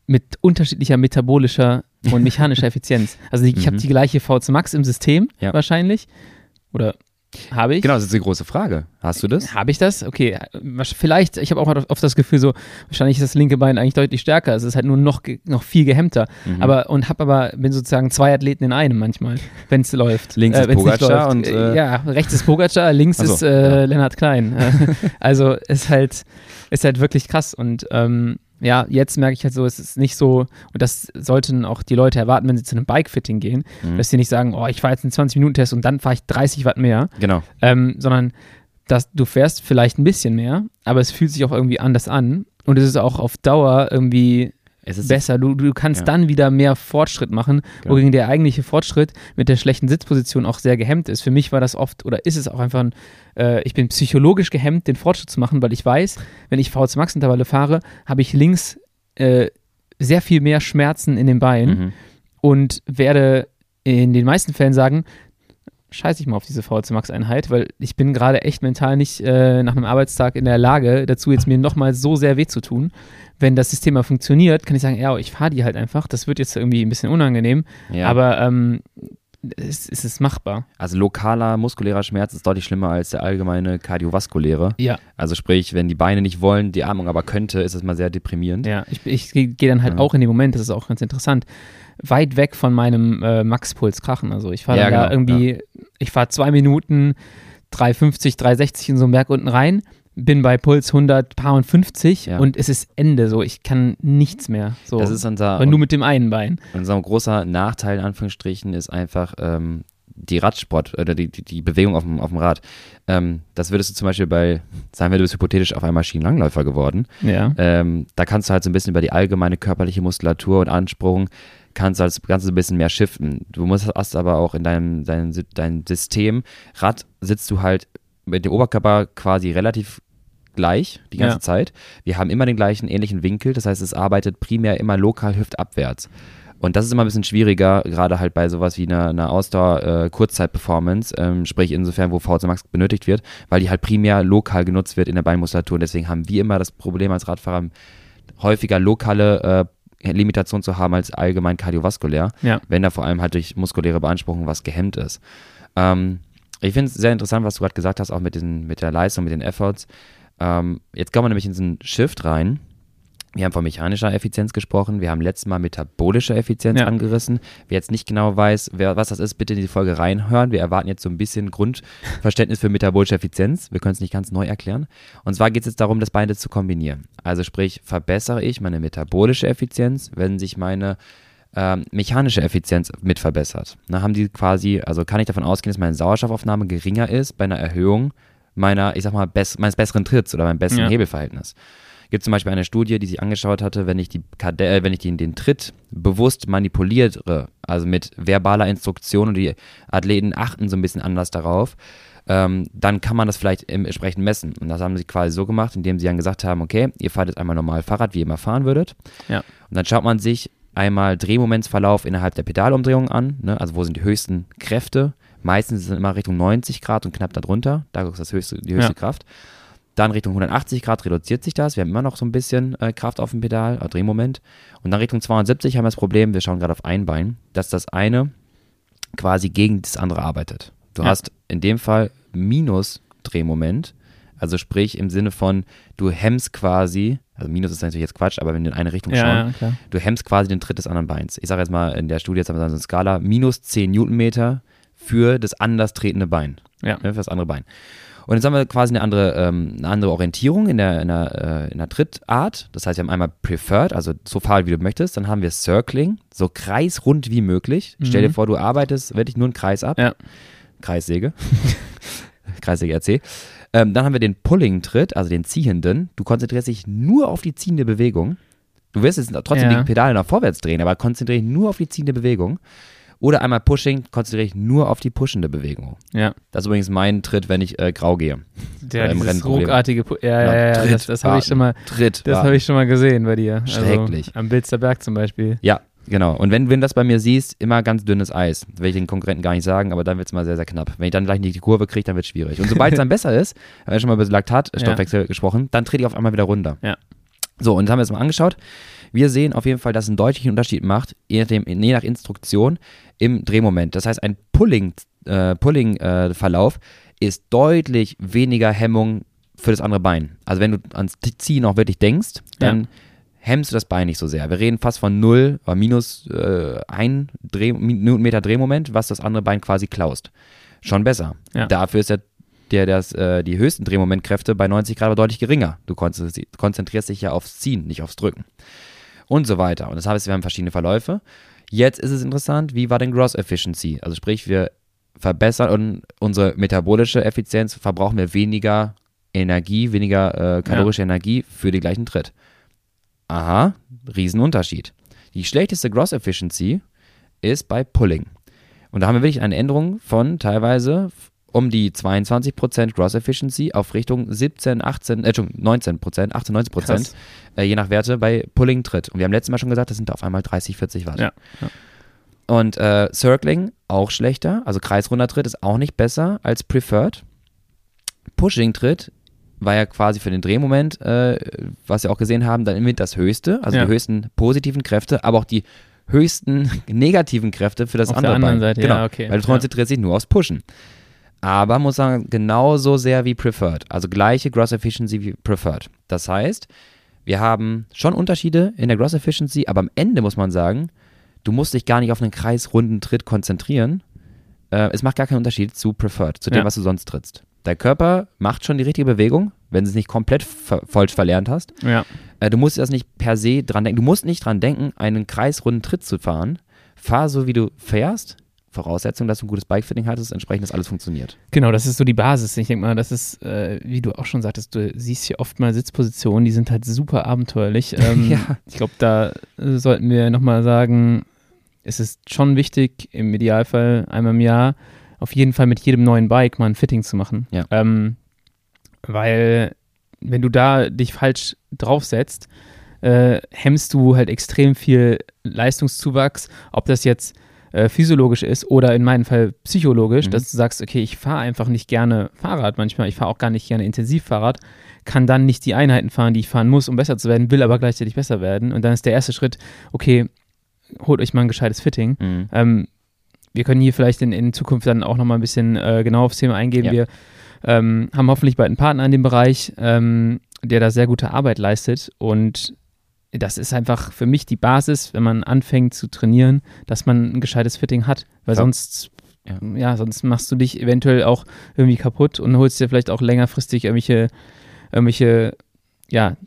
mit unterschiedlicher metabolischer und mechanischer Effizienz. Also ich, ich habe Mhm. die gleiche VC Max im System Ja. wahrscheinlich. Oder habe ich? Genau, das ist die große Frage. Hast du das? Habe ich das? Okay, vielleicht, ich habe auch oft das Gefühl so, wahrscheinlich ist das linke Bein eigentlich deutlich stärker, es ist halt nur noch, noch viel gehemmter, Mhm. aber und habe aber, bin sozusagen zwei Athleten in einem manchmal, wenn es läuft. Links ist wenn's nicht Pogacar läuft. und, äh, ja, rechts ist Pogacar, links so, ist äh, ja. Lennart Klein. also ist halt, ist halt wirklich krass und ähm, ja, jetzt merke ich halt so, es ist nicht so, und das sollten auch die Leute erwarten, wenn sie zu einem Bike-Fitting gehen, Mhm. dass sie nicht sagen, oh, ich fahre jetzt einen 20-Minuten-Test und dann fahre ich 30 Watt mehr, Genau. ähm, sondern dass du fährst vielleicht ein bisschen mehr, aber es fühlt sich auch irgendwie anders an und es ist auch auf Dauer irgendwie besser. Du, du kannst Ja. dann wieder mehr Fortschritt machen, Genau. wogegen der eigentliche Fortschritt mit der schlechten Sitzposition auch sehr gehemmt ist. Für mich war das oft oder ist es auch einfach ein, äh, ich bin psychologisch gehemmt, den Fortschritt zu machen, weil ich weiß, wenn ich VZ Max Intervalle fahre, habe ich links äh, sehr viel mehr Schmerzen in den Beinen Mhm. und werde in den meisten Fällen sagen, scheiße ich mal auf diese VHC Max Einheit, weil ich bin gerade echt mental nicht äh, nach einem Arbeitstag in der Lage, dazu jetzt mir nochmal so sehr weh zu tun. Wenn das System mal funktioniert, kann ich sagen, ja, ich fahre die halt einfach. Das wird jetzt irgendwie ein bisschen unangenehm, Ja. aber ähm, es, es ist machbar. Also lokaler muskulärer Schmerz ist deutlich schlimmer als der allgemeine kardiovaskuläre. Ja. Also sprich, wenn die Beine nicht wollen, die Atmung aber könnte, ist das mal sehr deprimierend. Ja, ich, ich gehe dann halt Ja. auch in dem Moment, das ist auch ganz interessant, weit weg von meinem äh, Max-Puls krachen. Also ich fahre Ja, da genau, irgendwie, ich fahre zwei Minuten 350, 360 in so einen Berg unten rein, bin bei Puls 100, paar und 50 Ja. und es ist Ende. So, ich kann nichts mehr. So. Das ist unser, aber nur mit dem einen Bein. unser großer Nachteil, in Anführungsstrichen, ist einfach ähm, die Radsport oder die, die, die Bewegung auf dem, auf dem Rad. Ähm, das würdest du zum Beispiel bei, sagen wir, du bist hypothetisch auf einmal Schienenlangläufer geworden. Ja. Ähm, da kannst du halt so ein bisschen über die allgemeine körperliche Muskulatur und Ansprung kannst du halt das Ganze ein bisschen mehr shiften. Du musst hast aber auch in deinem, deinem, deinem System, Rad sitzt du halt mit dem Oberkörper quasi relativ gleich die ganze Ja. Zeit. Wir haben immer den gleichen ähnlichen Winkel, das heißt, es arbeitet primär immer lokal hüftabwärts. Und das ist immer ein bisschen schwieriger, gerade halt bei sowas wie einer, einer Ausdauer-Kurzzeit-Performance, ähm, sprich insofern, wo VZ Max benötigt wird, weil die halt primär lokal genutzt wird in der Beinmuskulatur. Und deswegen haben wir immer das Problem als Radfahrer, häufiger lokale äh, Limitation zu haben als allgemein kardiovaskulär, Ja. wenn da vor allem halt durch muskuläre Beanspruchung was gehemmt ist. Ähm, ich finde es sehr interessant, was du gerade gesagt hast, auch mit, diesen, mit der Leistung, mit den Efforts. Ähm, jetzt kommen wir nämlich in so einen Shift rein. Wir haben von mechanischer Effizienz gesprochen, wir haben letztes Mal metabolische Effizienz Ja. angerissen. Wer jetzt nicht genau weiß, wer, was das ist, bitte in die Folge reinhören. Wir erwarten jetzt so ein bisschen Grundverständnis für metabolische Effizienz. Wir können es nicht ganz neu erklären. Und zwar geht es jetzt darum, das beide zu kombinieren. Also sprich, verbessere ich meine metabolische Effizienz, wenn sich meine ähm, mechanische Effizienz mit verbessert. Na, haben die quasi, also kann ich davon ausgehen, dass meine Sauerstoffaufnahme geringer ist bei einer Erhöhung meiner, ich sag mal, bess meines besseren Tritts oder meinem besseren Ja. Hebelverhältnis. Gibt zum Beispiel eine Studie, die sich angeschaut hatte, wenn ich, die Kade äh, wenn ich den, den Tritt bewusst manipuliere, also mit verbaler Instruktion und die Athleten achten so ein bisschen anders darauf, ähm, dann kann man das vielleicht im entsprechend messen. Und das haben sie quasi so gemacht, indem sie dann gesagt haben, okay, ihr fahrt jetzt einmal normal Fahrrad, wie ihr immer fahren würdet. Ja. Und dann schaut man sich einmal Drehmomentsverlauf innerhalb der Pedalumdrehung an, ne? also wo sind die höchsten Kräfte. Meistens sind immer Richtung 90 Grad und knapp darunter, da ist das höchste, die höchste Ja. Kraft. Dann Richtung 180 Grad reduziert sich das. Wir haben immer noch so ein bisschen äh, Kraft auf dem Pedal, äh, Drehmoment. Und dann Richtung 270 haben wir das Problem, wir schauen gerade auf ein Bein, dass das eine quasi gegen das andere arbeitet. Du Ja. hast in dem Fall Minus Drehmoment, also sprich im Sinne von, du hemmst quasi, also Minus ist natürlich jetzt Quatsch, aber wenn wir in eine Richtung schauen, Ja, ja, klar. du hemmst quasi den Tritt des anderen Beins. Ich sage jetzt mal, in der Studie jetzt haben wir so eine Skala, minus 10 Newtonmeter für das anders tretende Bein, Ja. ne, für das andere Bein. Und jetzt haben wir quasi eine andere, ähm, eine andere Orientierung in der, in, der, äh, in der Trittart. Das heißt, wir haben einmal Preferred, also so fahl wie du möchtest. Dann haben wir Circling, so kreisrund wie möglich. Stell dir Mhm. vor, du arbeitest wirklich nur einen Kreis ab. Ja. Kreissäge. Kreissäge RC. Ähm, dann haben wir den Pulling-Tritt, also den ziehenden. Du konzentrierst dich nur auf die ziehende Bewegung. Du wirst jetzt trotzdem Ja. die Pedale nach vorwärts drehen, aber konzentriere dich nur auf die ziehende Bewegung. Oder einmal Pushing, konzentriere dich nur auf die pushende Bewegung. Ja. Das ist übrigens mein Tritt, wenn ich äh, grau gehe. Der, Äh, im dieses Rennproblem. ruckartige, Pu- ja, Genau, ja, ja, Tritt, das, das habe ich schon mal, Tritt. das warten. habe ich schon mal gesehen bei dir. Schrecklich. Also, am Bilster Berg zum Beispiel. Ja, genau. Und wenn, wenn du das bei mir siehst, immer ganz dünnes Eis. Will ich den Konkurrenten gar nicht sagen, aber dann wird es mal sehr, sehr knapp. Wenn ich dann gleich nicht die Kurve kriege, dann wird es schwierig. Und sobald es dann besser ist, haben wir schon mal über Laktatstoffwechsel gesprochen, dann trete ich auf einmal wieder runter. Ja. So, und das haben wir jetzt mal angeschaut. Wir sehen auf jeden Fall, dass es einen deutlichen Unterschied macht, je, nachdem, je nach Instruktion im Drehmoment. Das heißt, ein Pulling-Verlauf äh, Pulling, äh, ist deutlich weniger Hemmung für das andere Bein. Also wenn du ans Ziehen auch wirklich denkst, dann hemmst du das Bein nicht so sehr. Wir reden fast von 0 oder minus äh, 1 Dreh, Newtonmeter Drehmoment, was das andere Bein quasi klaust. Schon besser. Ja. Dafür ist der, der, das, äh, die höchsten Drehmomentkräfte bei 90 Grad aber deutlich geringer. Du konzentrierst dich ja aufs Ziehen, nicht aufs Drücken. Und so weiter. Und das heißt, wir haben verschiedene Verläufe. Jetzt ist es interessant, wie war denn Gross Efficiency? Also sprich, wir verbessern un- unsere metabolische Effizienz, verbrauchen wir weniger Energie, weniger äh, kalorische Energie für den gleichen Tritt. Aha, Riesenunterschied. Die schlechteste Gross Efficiency ist bei Pulling. Und da haben wir wirklich eine Änderung von teilweise um die 22% Gross Efficiency auf Richtung 17, 18, äh, Entschuldigung, 19%, 18, 19%, Krass. äh, je nach Werte bei Pulling Tritt. Und wir haben letztes Mal schon gesagt, das sind auf einmal 30, 40 Watt. Ja, ja. Und äh, Circling auch schlechter, also kreisrunder Tritt ist auch nicht besser als Preferred. Pushing Tritt war ja quasi für den Drehmoment, äh, was wir auch gesehen haben, dann mit das höchste, also Ja. die höchsten positiven Kräfte, aber auch die höchsten negativen Kräfte für das Auf andere der anderen Bein. Seite, genau, ja, okay. Weil du Ja. konzentrierst dich nur aufs Pushen. Aber muss sagen, genauso sehr wie Preferred. Also gleiche Gross Efficiency wie Preferred. Das heißt, wir haben schon Unterschiede in der Gross Efficiency, aber am Ende muss man sagen, du musst dich gar nicht auf einen kreisrunden Tritt konzentrieren. Äh, es macht gar keinen Unterschied zu Preferred, zu dem, Ja. was du sonst trittst. Der Körper macht schon die richtige Bewegung, wenn du es nicht komplett ver falsch verlernt hast. Ja. Äh, du musst das nicht per se dran denken. Du musst nicht dran denken, einen kreisrunden Tritt zu fahren. Fahr so, wie du fährst. Voraussetzung, dass du ein gutes Bikefitting hattest, entsprechend, dass alles funktioniert. Genau, das ist so die Basis. Ich denke mal, das ist, äh, wie du auch schon sagtest, du siehst hier oft mal Sitzpositionen, die sind halt super abenteuerlich. Ähm, Ja. Ich glaube, da äh, sollten wir nochmal sagen, es ist schon wichtig, im Idealfall einmal im Jahr auf jeden Fall mit jedem neuen Bike mal ein Fitting zu machen. Ja. Ähm, weil, wenn du da dich falsch draufsetzt, äh, hemmst du halt extrem viel Leistungszuwachs, ob das jetzt äh, physiologisch ist oder in meinem Fall psychologisch, mhm. dass du sagst, okay, ich fahre einfach nicht gerne Fahrrad manchmal, ich fahre auch gar nicht gerne Intensivfahrrad, kann dann nicht die Einheiten fahren, die ich fahren muss, um besser zu werden, will aber gleichzeitig besser werden. Und dann ist der erste Schritt, okay, holt euch mal ein gescheites Fitting. Mhm. Ähm, wir können hier vielleicht in, in Zukunft dann auch nochmal ein bisschen äh, genau aufs Thema eingehen. Ja. Wir ähm, haben hoffentlich bald einen Partner in dem Bereich, ähm, der da sehr gute Arbeit leistet und das ist einfach für mich die Basis, wenn man anfängt zu trainieren, dass man ein gescheites Fitting hat, weil ja. sonst ja. ja. sonst machst du dich eventuell auch irgendwie kaputt und holst dir vielleicht auch längerfristig irgendwelche, irgendwelche ja,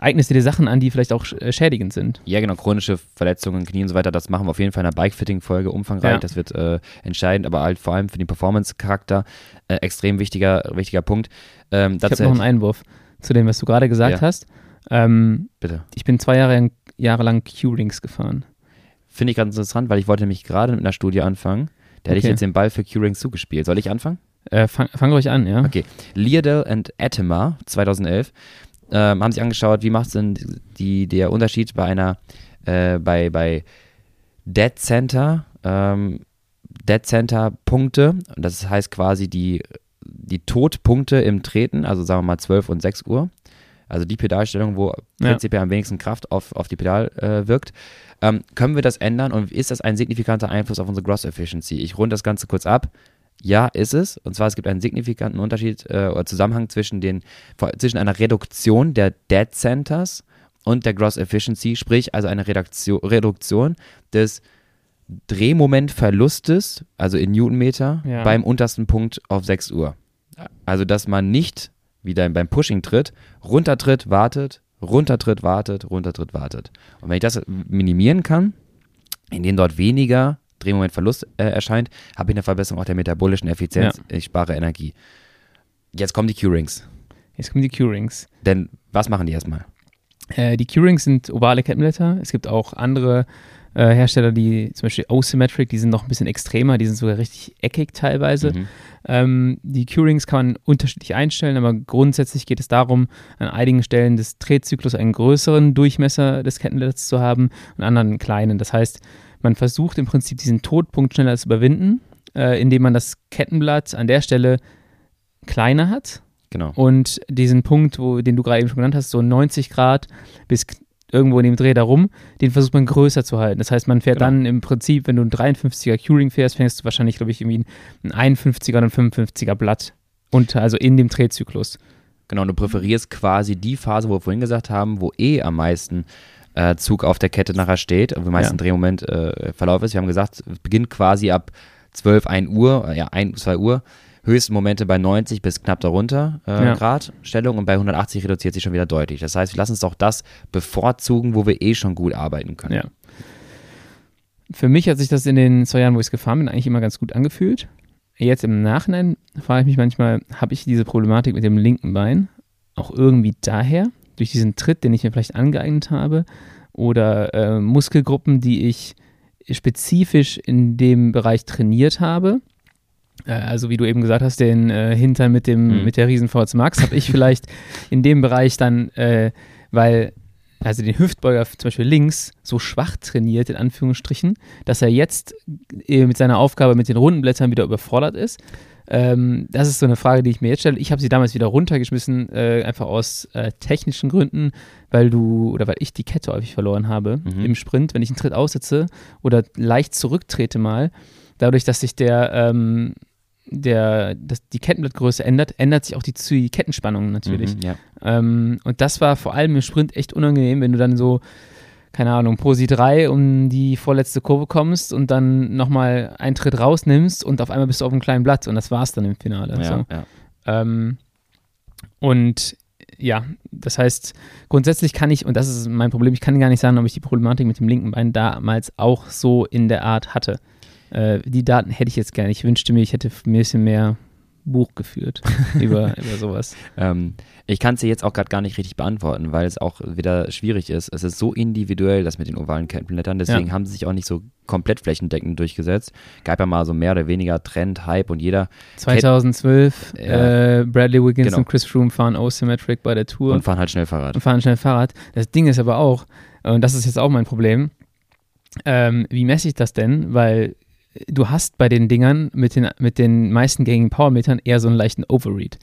eignest dir Sachen an, die vielleicht auch äh, schädigend sind. Ja, genau, chronische Verletzungen, Knie und so weiter, das machen wir auf jeden Fall in der Bike-Fitting-Folge umfangreich. Ja. Das wird äh, entscheidend, aber halt vor allem für den Performance-Charakter äh, extrem wichtiger, wichtiger Punkt. Ähm, ich habe noch einen Einwurf zu dem, was du gerade gesagt ja. hast. Ähm, Bitte. Ich bin zwei Jahre, Jahre lang Q-Rings gefahren. Finde ich ganz interessant, weil ich wollte nämlich gerade mit einer Studie anfangen. Da hätte ich jetzt den Ball für Q-Rings zugespielt. Soll ich anfangen? Äh, fang, fang ruhig an, ja. Okay. Leardell and Atema 2011 ähm, haben sich angeschaut, wie macht denn die, der Unterschied bei einer, äh, bei, bei Dead Center, ähm, Dead Center Punkte, das heißt quasi die, die Todpunkte im Treten, also sagen wir mal 12 und 6 Uhr, also die Pedalstellung, wo ja. prinzipiell am wenigsten Kraft auf, auf die Pedal äh, wirkt. Ähm, können wir das ändern und ist das ein signifikanter Einfluss auf unsere Gross Efficiency? Ich runde das Ganze kurz ab. Ja, ist es. Und zwar, es gibt einen signifikanten Unterschied äh, oder Zusammenhang zwischen, den, zwischen einer Reduktion der Dead Centers und der Gross Efficiency, sprich also eine Reduktion, Reduktion des Drehmomentverlustes, also in Newtonmeter, ja. beim untersten Punkt auf 6 Uhr. Also, dass man nicht, wie beim Pushing-Tritt, runtertritt, wartet, runtertritt, wartet, runtertritt, wartet. Und wenn ich das minimieren kann, indem dort weniger Drehmomentverlust äh, erscheint, habe ich eine Verbesserung auch der metabolischen Effizienz. Ja. Ich spare Energie. Jetzt kommen die Q-Rings. Jetzt kommen die Q-Rings. Denn was machen die erstmal? Äh, die Q-Rings sind ovale Kettenblätter. Es gibt auch andere äh, Hersteller, die zum Beispiel Asymmetric, die sind noch ein bisschen extremer, die sind sogar richtig eckig teilweise. Mhm. Ähm, die Q-Rings kann man unterschiedlich einstellen, aber grundsätzlich geht es darum, an einigen Stellen des Drehzyklus einen größeren Durchmesser des Kettenblatts zu haben und anderen einen kleinen. Das heißt, man versucht im Prinzip diesen Todpunkt schneller zu überwinden, äh, indem man das Kettenblatt an der Stelle kleiner hat. Genau. Und diesen Punkt, wo, den du gerade eben schon genannt hast, so 90 Grad bis irgendwo in dem Dreh darum, den versucht man größer zu halten. Das heißt, man fährt genau. dann im Prinzip, wenn du ein 53er Curing fährst, fängst du wahrscheinlich, glaube ich, irgendwie ein 51er oder ein 55er Blatt unter, also in dem Drehzyklus. Genau, du präferierst quasi die Phase, wo wir vorhin gesagt haben, wo eh am meisten äh, Zug auf der Kette nachher steht, am meisten ja. Drehmoment äh, Verlauf ist. Wir haben gesagt, es beginnt quasi ab 12, 1 Uhr, ja, 1, 2 Uhr. Höchsten Momente bei 90 bis knapp darunter äh, ja. Grad Stellung und bei 180 reduziert sich schon wieder deutlich. Das heißt, wir lassen uns doch das bevorzugen, wo wir eh schon gut arbeiten können. Ja. Für mich hat sich das in den zwei Jahren, wo ich es gefahren bin, eigentlich immer ganz gut angefühlt. Jetzt im Nachhinein frage ich mich manchmal, habe ich diese Problematik mit dem linken Bein auch irgendwie daher, durch diesen Tritt, den ich mir vielleicht angeeignet habe, oder äh, Muskelgruppen, die ich spezifisch in dem Bereich trainiert habe. Äh, also wie du eben gesagt hast, den äh, Hintern mit dem mhm. mit der riesen VZ Max habe ich vielleicht in dem Bereich dann, äh, weil also den Hüftbeuger zum Beispiel links so schwach trainiert, in Anführungsstrichen, dass er jetzt äh, mit seiner Aufgabe mit den runden Blättern wieder überfordert ist. Ähm, das ist so eine Frage, die ich mir jetzt stelle. Ich habe sie damals wieder runtergeschmissen, äh, einfach aus äh, technischen Gründen, weil du oder weil ich die Kette häufig verloren habe mhm. im Sprint, wenn ich einen Tritt aussetze oder leicht zurücktrete mal. Dadurch, dass sich der, ähm, der, dass die Kettenblattgröße ändert, ändert sich auch die, die Kettenspannung natürlich. Mhm, ja. ähm, und das war vor allem im Sprint echt unangenehm, wenn du dann so keine Ahnung, Posi 3 um die vorletzte Kurve kommst und dann nochmal einen Tritt rausnimmst und auf einmal bist du auf einem kleinen Blatt und das war's dann im Finale. Ja, so. ja. Ähm, und ja, das heißt, grundsätzlich kann ich, und das ist mein Problem, ich kann gar nicht sagen, ob ich die Problematik mit dem linken Bein damals auch so in der Art hatte. Äh, die Daten hätte ich jetzt gerne. Ich wünschte mir, ich hätte ein bisschen mehr Buch geführt über, über sowas. Ähm, ich kann es dir jetzt auch gerade gar nicht richtig beantworten, weil es auch wieder schwierig ist. Es ist so individuell, das mit den ovalen Kettenblättern, deswegen Ja. haben sie sich auch nicht so komplett flächendeckend durchgesetzt. Gab ja mal so mehr oder weniger Trend, Hype und jeder 2012, Ja. äh, Bradley Wiggins Genau. und Chris Froome fahren Asymmetric bei der Tour und fahren halt schnell Fahrrad. und fahren schnell Fahrrad. Das Ding ist aber auch, und das ist jetzt auch mein Problem, ähm, wie messe ich das denn? Weil du hast bei den Dingern mit den, mit den meisten gängigen Powermetern eher so einen leichten Overread.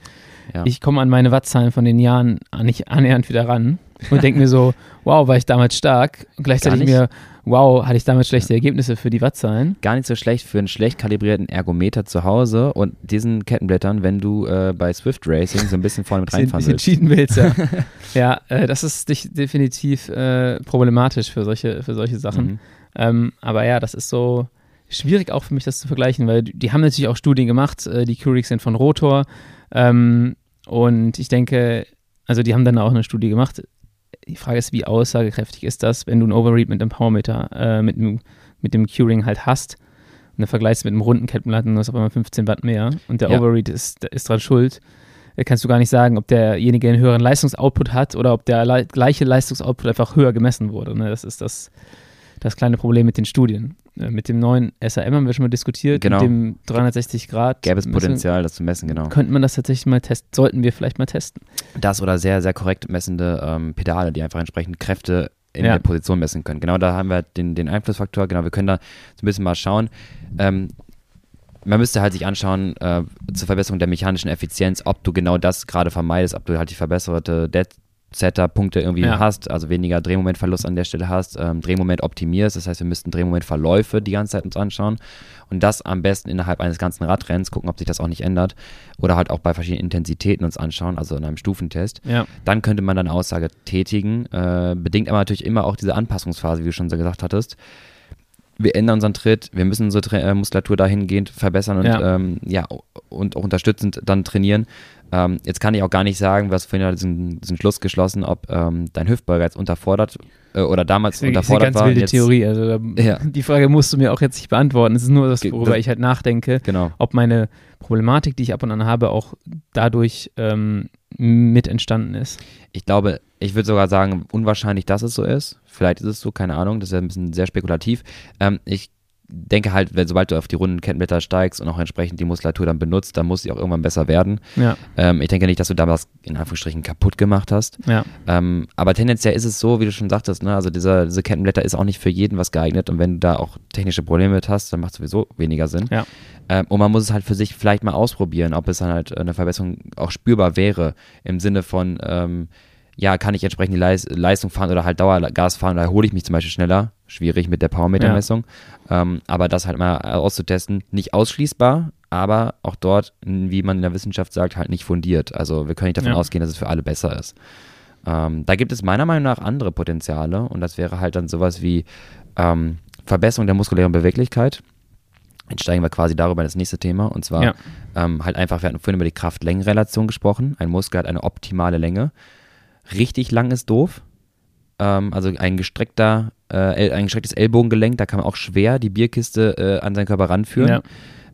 Ja. Ich komme an meine Wattzahlen von den Jahren nicht annähernd wieder ran und denke mir so, wow, war ich damals stark. Und gleichzeitig mir, wow, hatte ich damals schlechte Ergebnisse für die Wattzahlen. Gar nicht so schlecht für einen schlecht kalibrierten Ergometer zu Hause und diesen Kettenblättern, wenn du äh, bei Swift Racing so ein bisschen vorne mit reinfahren willst. cheaten willst, ja. ja, äh, das ist dich definitiv äh, problematisch für solche, für solche Sachen. Mhm. Ähm, aber ja, das ist so schwierig auch für mich, das zu vergleichen, weil die haben natürlich auch Studien gemacht. Äh, die Curics sind von Rotor. Ähm, und ich denke, also die haben dann auch eine Studie gemacht. Die Frage ist, wie aussagekräftig ist das, wenn du ein Overread mit einem Powermeter, äh, mit, einem, mit dem Curing halt hast und dann vergleichst mit einem runden Kettenblatt und du hast auf einmal 15 Watt mehr und der Ja. Overread ist, ist dran schuld. äh, Kannst du gar nicht sagen, ob derjenige einen höheren Leistungsoutput hat oder ob der le gleiche Leistungsoutput einfach höher gemessen wurde. Ne? Das ist das, das kleine Problem mit den Studien. Äh, Mit dem neuen SAM haben wir schon mal diskutiert, Genau. mit dem 360 Grad. Gäbe es. Potenzial, das zu messen, genau. Könnte man das tatsächlich mal testen? Sollten wir vielleicht mal testen. Das oder sehr, sehr korrekt messende ähm, Pedale, die einfach entsprechend Kräfte in Ja. der Position messen können. Genau da haben wir den, den Einflussfaktor, genau, wir können da so ein bisschen mal schauen. Ähm, man müsste halt sich anschauen, äh, zur Verbesserung der mechanischen Effizienz, ob du genau das gerade vermeidest, ob du halt die verbesserte Dead Setter-Punkte irgendwie Ja. hast, also weniger Drehmomentverlust an der Stelle hast, ähm, Drehmoment optimierst, das heißt, wir müssten Drehmomentverläufe die ganze Zeit uns anschauen und das am besten innerhalb eines ganzen Radrenns, gucken, ob sich das auch nicht ändert oder halt auch bei verschiedenen Intensitäten uns anschauen, also in einem Stufentest Ja. dann könnte man dann Aussage tätigen. Äh, bedingt aber natürlich immer auch diese Anpassungsphase, wie du schon so gesagt hattest. Wir ändern unseren Tritt, wir müssen unsere äh, Muskulatur dahingehend verbessern und Ja. ähm, ja und auch unterstützend dann trainieren. Ähm, jetzt kann ich auch gar nicht sagen, was vorhin hat diesen, diesen Schluss geschlossen, ob ähm, dein Hüftbeuger jetzt unterfordert äh, oder damals Das ist eine unterfordert ganz war. wilde jetzt, Theorie. Also da, Ja. Die Frage musst du mir auch jetzt nicht beantworten. Es ist nur das, worüber das- ich halt nachdenke, Genau. ob meine Problematik, die ich ab und an habe, auch dadurch ähm, mit entstanden ist. Ich glaube, ich würde sogar sagen, unwahrscheinlich, dass es so ist. Vielleicht ist es so, keine Ahnung, das ist ja ein bisschen sehr spekulativ. Ähm, ich denke halt, wenn, sobald du auf die runden Kettenblätter steigst und auch entsprechend die Muskulatur dann benutzt, dann muss sie auch irgendwann besser werden. Ja, Ähm, ich denke nicht, dass du damals in Anführungsstrichen kaputt gemacht hast. ja, Ähm, aber tendenziell ist es so, wie du schon sagtest, ne? also dieser, diese Kettenblätter ist auch nicht für jeden was geeignet und wenn du da auch technische Probleme mit hast, dann macht es sowieso weniger Sinn. Ja. Ähm, und man muss es halt für sich vielleicht mal ausprobieren, ob es dann halt eine Verbesserung auch spürbar wäre im Sinne von, ähm, ja, kann ich entsprechend die Leis Leistung fahren oder halt Dauergas fahren oder hole ich mich zum Beispiel schneller? Schwierig mit der Powermeter-Messung. Ähm, aber das halt mal auszutesten, nicht ausschließbar, aber auch dort, wie man in der Wissenschaft sagt, halt nicht fundiert. Also wir können nicht davon Ja. ausgehen, dass es für alle besser ist. Ähm, da gibt es meiner Meinung nach andere Potenziale und das wäre halt dann sowas wie ähm, Verbesserung der muskulären Beweglichkeit. Jetzt steigen wir quasi darüber in das nächste Thema und zwar Ja. ähm, halt einfach, wir hatten vorhin über die Kraft-Längen-Relation gesprochen. Ein Muskel hat eine optimale Länge. Richtig lang ist doof. Ähm, also ein gestreckter, äh, El- ein gestrecktes Ellbogengelenk, da kann man auch schwer die Bierkiste äh, an seinen Körper ranführen. Ja.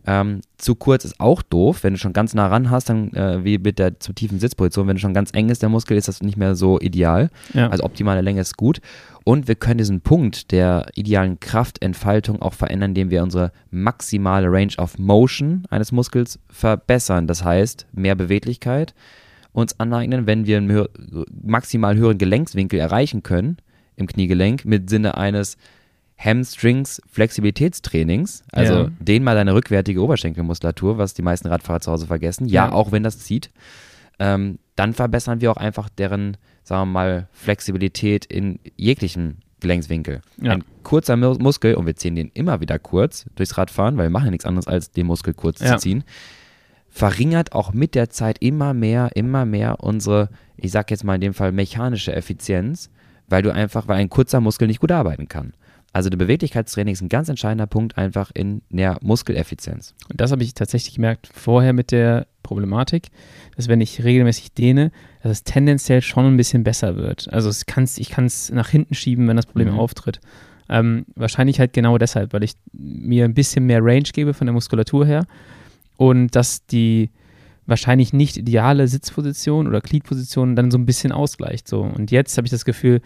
Ähm, zu kurz ist auch doof, wenn du schon ganz nah ran hast, dann äh, wie mit der zu tiefen Sitzposition, wenn du schon ganz eng ist, der Muskel, ist das nicht mehr so ideal. ja. Also optimale Länge ist gut. Und wir können diesen Punkt der idealen Kraftentfaltung auch verändern, indem wir unsere maximale Range of Motion eines Muskels verbessern. Das heißt, mehr Beweglichkeit uns aneignen, wenn wir einen höher, maximal höheren Gelenkswinkel erreichen können im Kniegelenk mit Sinne eines Hamstrings Flexibilitätstrainings, also Ja. dehn mal deine rückwärtige Oberschenkelmuskulatur, was die meisten Radfahrer zu Hause vergessen. Ja, Ja. auch wenn das zieht. Ähm, dann verbessern wir auch einfach deren, sagen wir mal, Flexibilität in jeglichen Gelenkswinkel. Ja. Ein kurzer Mu- Muskel, und wir ziehen den immer wieder kurz durchs Radfahren, weil wir machen ja nichts anderes, als den Muskel kurz zu ziehen, verringert auch mit der Zeit immer mehr, immer mehr unsere, ich sag jetzt mal in dem Fall, mechanische Effizienz, weil du einfach, weil ein kurzer Muskel nicht gut arbeiten kann. Also der Beweglichkeitstraining ist ein ganz entscheidender Punkt einfach in der Muskeleffizienz. Und das habe ich tatsächlich gemerkt vorher mit der Problematik, dass wenn ich regelmäßig dehne, dass es tendenziell schon ein bisschen besser wird. Also es kann's, ich kann es nach hinten schieben, wenn das Problem Mhm. auftritt. Ähm, wahrscheinlich halt genau deshalb, weil ich mir ein bisschen mehr Range gebe von der Muskulatur her und dass die wahrscheinlich nicht ideale Sitzposition oder Gliedposition dann so ein bisschen ausgleicht. So. Und jetzt habe ich das Gefühl,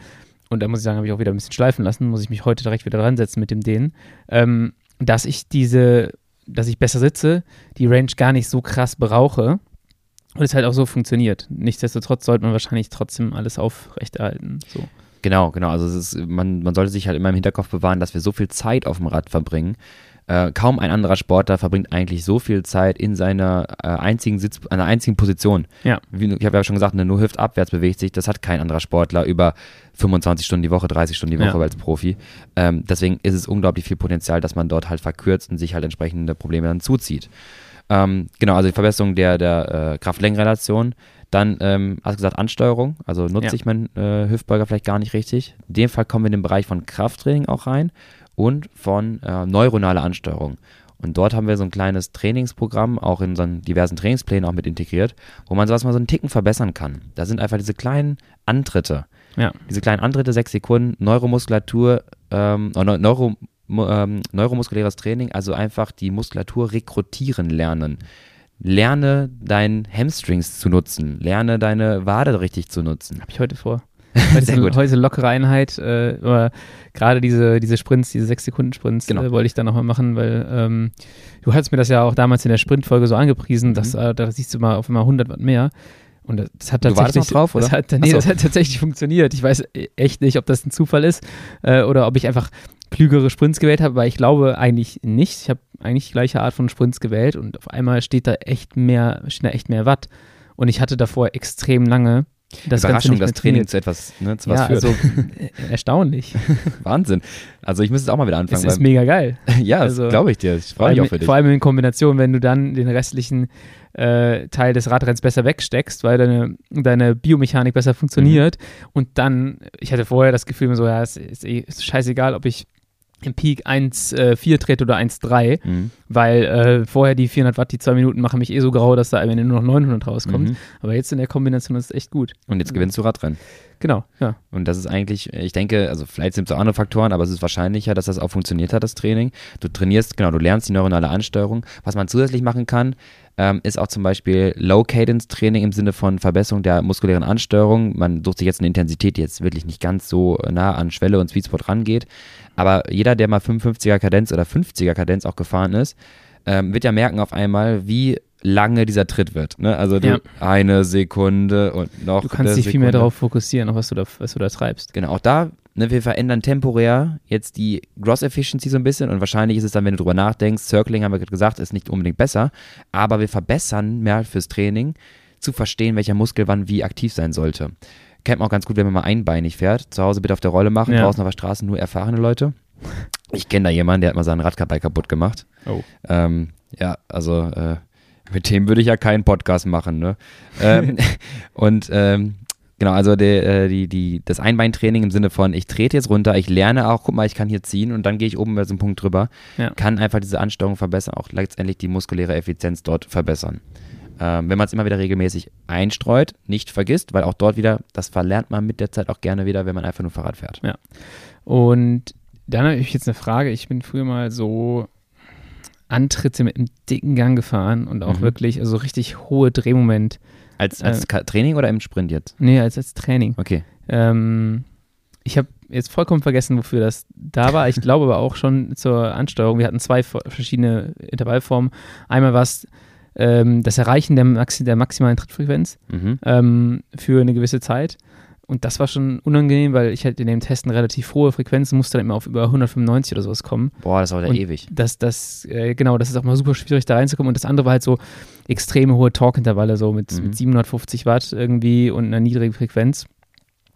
und da muss ich sagen, habe ich auch wieder ein bisschen schleifen lassen, muss ich mich heute direkt wieder dran setzen mit dem Dehnen, ähm, dass ich diese, dass ich besser sitze, die Range gar nicht so krass brauche und es halt auch so funktioniert. Nichtsdestotrotz sollte man wahrscheinlich trotzdem alles aufrechterhalten. So. Genau, genau. Also ist, man, man sollte sich halt immer im Hinterkopf bewahren, dass wir so viel Zeit auf dem Rad verbringen. Äh, kaum ein anderer Sportler verbringt eigentlich so viel Zeit in seiner äh, einzigen Sitz, einer einzigen Position. Ja. Wie, ich habe ja schon gesagt, nur hüftabwärts bewegt sich. Das hat kein anderer Sportler über 25 Stunden die Woche, 30 Stunden die Woche Ja. als Profi. Ähm, deswegen ist es unglaublich viel Potenzial, dass man dort halt verkürzt und sich halt entsprechende Probleme dann zuzieht. Ähm, genau, also die Verbesserung der, der äh, Kraft-Längen-Relation. Dann, ähm, hast du gesagt, Ansteuerung. Also nutze Ja. ich meinen äh, Hüftbeuger vielleicht gar nicht richtig. In dem Fall kommen wir in den Bereich von Krafttraining auch rein und von äh, neuronaler Ansteuerung. Und dort haben wir so ein kleines Trainingsprogramm, auch in unseren diversen Trainingsplänen auch mit integriert, wo man sowas mal so einen Ticken verbessern kann. Da sind einfach diese kleinen Antritte. Ja. Diese kleinen Antritte, sechs Sekunden, Neuromuskulatur, ähm, äh, Neu- Neuro, ähm, neuromuskuläres Training, also einfach die Muskulatur rekrutieren lernen. Lerne deinen Hamstrings zu nutzen. Lerne deine Wade richtig zu nutzen. Habe ich heute vor. Sehr gut. heute lockere Einheit, äh, aber gerade diese, diese Sprints, diese 6-Sekunden-Sprints, Genau. äh, wollte ich dann nochmal machen, weil ähm, du hattest mir das ja auch damals in der Sprintfolge so angepriesen, Mhm. dass äh, da siehst du mal auf einmal 100 Watt mehr. Und das, das hat tatsächlich, drauf, oder? Das hat, nee, so. das hat tatsächlich funktioniert. Ich weiß echt nicht, ob das ein Zufall ist äh, oder ob ich einfach klügere Sprints gewählt habe, weil ich glaube eigentlich nicht. Ich habe eigentlich die gleiche Art von Sprints gewählt und auf einmal steht da echt mehr, stehen da echt mehr Watt. Und ich hatte davor extrem lange das Überraschung, dass mehr Training zu etwas, ne, zu was Ja, führt. also äh, erstaunlich. Wahnsinn. Also ich müsste es auch mal wieder anfangen. ist weil- mega geil. ja, also- das glaube ich dir. Ich Vor freue mich allem, auch für dich. vor allem in Kombination, wenn du dann den restlichen äh, Teil des Radrenns besser wegsteckst, weil deine, deine Biomechanik besser funktioniert. Mhm. Und dann, ich hatte vorher das Gefühl, so, ja, es ist, eh- ist scheißegal, ob ich im Peak 1,4 trete oder 1,3, Mhm. weil äh, vorher die 400 Watt, die zwei Minuten machen mich eh so grau, dass da am Ende nur noch 900 rauskommt. Mhm. Aber jetzt in der Kombination ist es echt gut. Und jetzt gewinnst du Radrennen. Genau, ja. Und das ist eigentlich, ich denke, also vielleicht sind es auch andere Faktoren, aber es ist wahrscheinlicher, dass das auch funktioniert hat, das Training. Du trainierst, genau, du lernst die neuronale Ansteuerung. Was man zusätzlich machen kann, ähm, ist auch zum Beispiel Low-Cadence-Training im Sinne von Verbesserung der muskulären Ansteuerung. Man sucht sich jetzt eine Intensität, die jetzt wirklich nicht ganz so nah an Schwelle und Sweetspot rangeht. Aber jeder, der mal 55er Kadenz oder 50er Kadenz auch gefahren ist, ähm, wird ja merken auf einmal, wie lange dieser Tritt wird. Ne? Also Ja. eine Sekunde und noch Du kannst dich viel mehr Sekunde. darauf fokussieren, was du da, was du da treibst. Genau, auch da, ne, wir verändern temporär jetzt die Gross Efficiency so ein bisschen und wahrscheinlich ist es dann, wenn du drüber nachdenkst, Circling haben wir gerade gesagt, ist nicht unbedingt besser, aber wir verbessern mehr fürs Training, zu verstehen, welcher Muskel wann wie aktiv sein sollte. Kennt man auch ganz gut, wenn man mal einbeinig fährt. Zu Hause bitte auf der Rolle machen, Ja. draußen auf der Straße nur erfahrene Leute. Ich kenne da jemanden, der hat mal sein Rad dabei kaputt gemacht. Oh. Ähm, ja, also äh, mit dem würde ich ja keinen Podcast machen, ne? ähm, und ähm, genau, also der, äh, die, die, das Einbeintraining im Sinne von, ich trete jetzt runter, ich lerne auch, guck mal, ich kann hier ziehen und dann gehe ich oben über so einen Punkt drüber, Ja. kann einfach diese Ansteuerung verbessern, auch letztendlich die muskuläre Effizienz dort verbessern. Ähm, wenn man es immer wieder regelmäßig einstreut, nicht vergisst, weil auch dort wieder, das verlernt man mit der Zeit auch gerne wieder, wenn man einfach nur Fahrrad fährt. Und dann habe ich jetzt eine Frage. Ich bin früher mal so Antritte mit einem dicken Gang gefahren und auch Mhm. wirklich, also richtig hohe Drehmoment. Als, als Äh, Training oder im Sprint jetzt? Nee, als, als Training. Okay. Ähm, ich habe jetzt vollkommen vergessen, wofür das da war. Ich glaube aber auch schon zur Ansteuerung. Wir hatten zwei verschiedene Intervallformen. Einmal war es ähm, das Erreichen der, Maxi der maximalen Trittfrequenz Mhm. ähm, für eine gewisse Zeit. Und das war schon unangenehm, weil ich halt in dem Testen relativ hohe Frequenzen musste dann immer auf über 195 oder sowas kommen. Boah, das dauert ja ewig. Das, das, äh, genau, das ist auch mal super schwierig da reinzukommen. Und das andere war halt so extreme hohe Torque-Intervalle, so mit, Mhm. mit 750 Watt irgendwie und einer niedrigen Frequenz.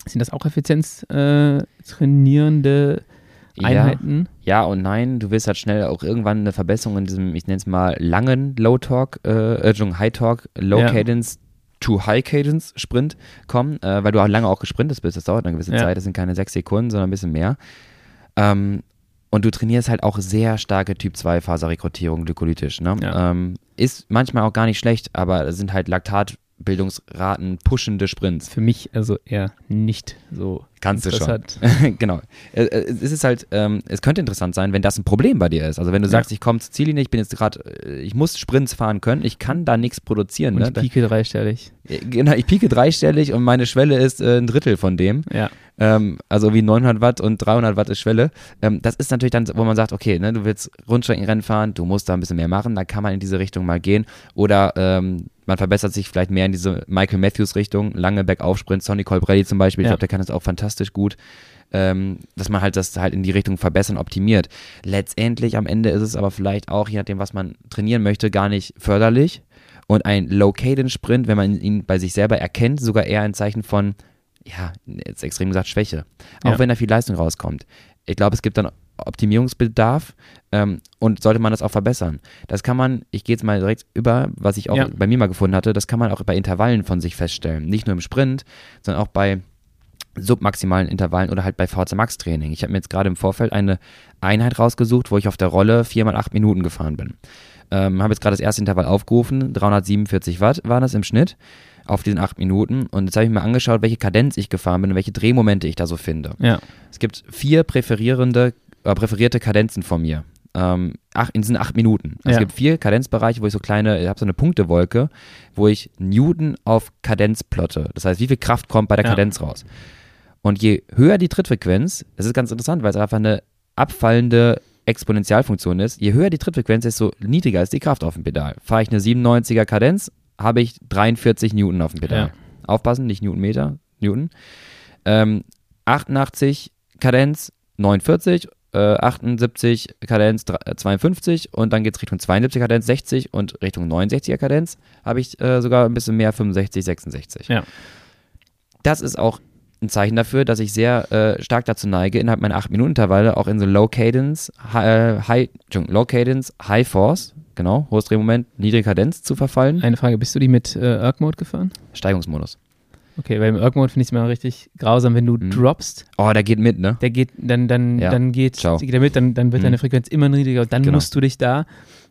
Sind das auch Effizienz äh, trainierende Einheiten? Ja und nein, du willst halt schnell auch irgendwann eine Verbesserung in diesem, ich nenne es mal, langen Low Talk, äh, High Talk, Low Ja. Cadence to High Cadence Sprint kommen, äh, weil du auch lange auch gesprintet bist. Das dauert eine gewisse Ja. Zeit, das sind keine sechs Sekunden, sondern ein bisschen mehr. Ähm, und du trainierst halt auch sehr starke Typ 2 Faserrekrutierung glykolytisch. Ne? Ja. Ähm, ist manchmal auch gar nicht schlecht, aber es sind halt Bildungsraten pushende Sprints. Für mich also eher nicht so Kannst du schon. genau. Äh, äh, Es ist halt, ähm, es könnte interessant sein, wenn das ein Problem bei dir ist. Also wenn du Ja. sagst, ich komme zur Ziellinie, ich bin jetzt gerade, äh, ich muss Sprints fahren können, ich kann da nichts produzieren. Und Ne? ich pieke dreistellig. Genau, ich pieke dreistellig und meine Schwelle ist äh, ein Drittel von dem. Ja. Ähm, also wie 900 Watt und 300 Watt ist Schwelle. Ähm, das ist natürlich dann, wo man sagt, okay, ne, du willst Rundstreckenrennen fahren, du musst da ein bisschen mehr machen, dann kann man in diese Richtung mal gehen. Oder ähm, man verbessert sich vielleicht mehr in diese Michael Matthews Richtung, lange Bergaufsprint, Sonny Colbrelli zum Beispiel, ich Ja. glaube, der kann das auch fantastisch gut. Ähm, dass man halt das halt in die Richtung verbessern, optimiert. Letztendlich am Ende ist es aber vielleicht auch, je nachdem, was man trainieren möchte, gar nicht förderlich. Und ein Low-Cadence-Sprint, wenn man ihn bei sich selber erkennt, sogar eher ein Zeichen von, ja, jetzt extrem gesagt, Schwäche. Auch Ja. wenn da viel Leistung rauskommt. Ich glaube, es gibt dann Optimierungsbedarf ähm, und sollte man das auch verbessern. Das kann man, ich gehe jetzt mal direkt über, was ich auch Ja. bei mir mal gefunden hatte, das kann man auch bei Intervallen von sich feststellen. Nicht nur im Sprint, sondern auch bei submaximalen Intervallen oder halt bei VZ Max Training. Ich habe mir jetzt gerade im Vorfeld eine Einheit rausgesucht, wo ich auf der Rolle 4 mal 8 Minuten gefahren bin. Ähm, habe jetzt gerade das erste Intervall aufgerufen, 347 Watt waren das im Schnitt auf diesen 8 Minuten und jetzt habe ich mir angeschaut, welche Kadenz ich gefahren bin und welche Drehmomente ich da so finde. Ja. Es gibt vier präferierende, äh, präferierte Kadenzen von mir. Ähm, ach, in diesen acht Minuten. Also Ja. Es gibt vier Kadenzbereiche, wo ich so kleine, ich habe so eine Punktewolke, wo ich Newton auf Kadenz plotte. Das heißt, wie viel Kraft kommt bei der Ja. Kadenz raus. Und je höher die Trittfrequenz, das ist ganz interessant, weil es einfach eine abfallende Exponentialfunktion ist, je höher die Trittfrequenz, desto niedriger ist die Kraft auf dem Pedal. Fahre ich eine 97er Kadenz, habe ich 43 Newton auf dem Pedal. Ja. Aufpassen, nicht Newtonmeter, Newton. Ähm, 88 Kadenz, 49, äh, 78 Kadenz, dr- äh, 52 und dann geht es Richtung 72 Kadenz, 60 und Richtung 69er Kadenz habe ich äh, sogar ein bisschen mehr, 65, 66. Ja. Das ist auch ein Zeichen dafür, dass ich sehr äh, stark dazu neige, innerhalb meiner 8-Minuten-Intervalle auch in so Low Cadence, High, äh, High, Entschuldigung, Low Cadence, High Force, genau, hohes Drehmoment, niedrige Kadenz zu verfallen. Eine Frage, bist du die mit äh, Erg-Mode gefahren? Steigungsmodus. Okay, weil im Erg-Mode finde ich es immer richtig grausam, wenn du Mhm. droppst, Oh, der geht mit, ne? der geht, dann, dann, Ja. dann geht, Ciao. geht er mit, dann, dann wird Mhm. deine Frequenz immer niedriger und dann Genau. musst du dich da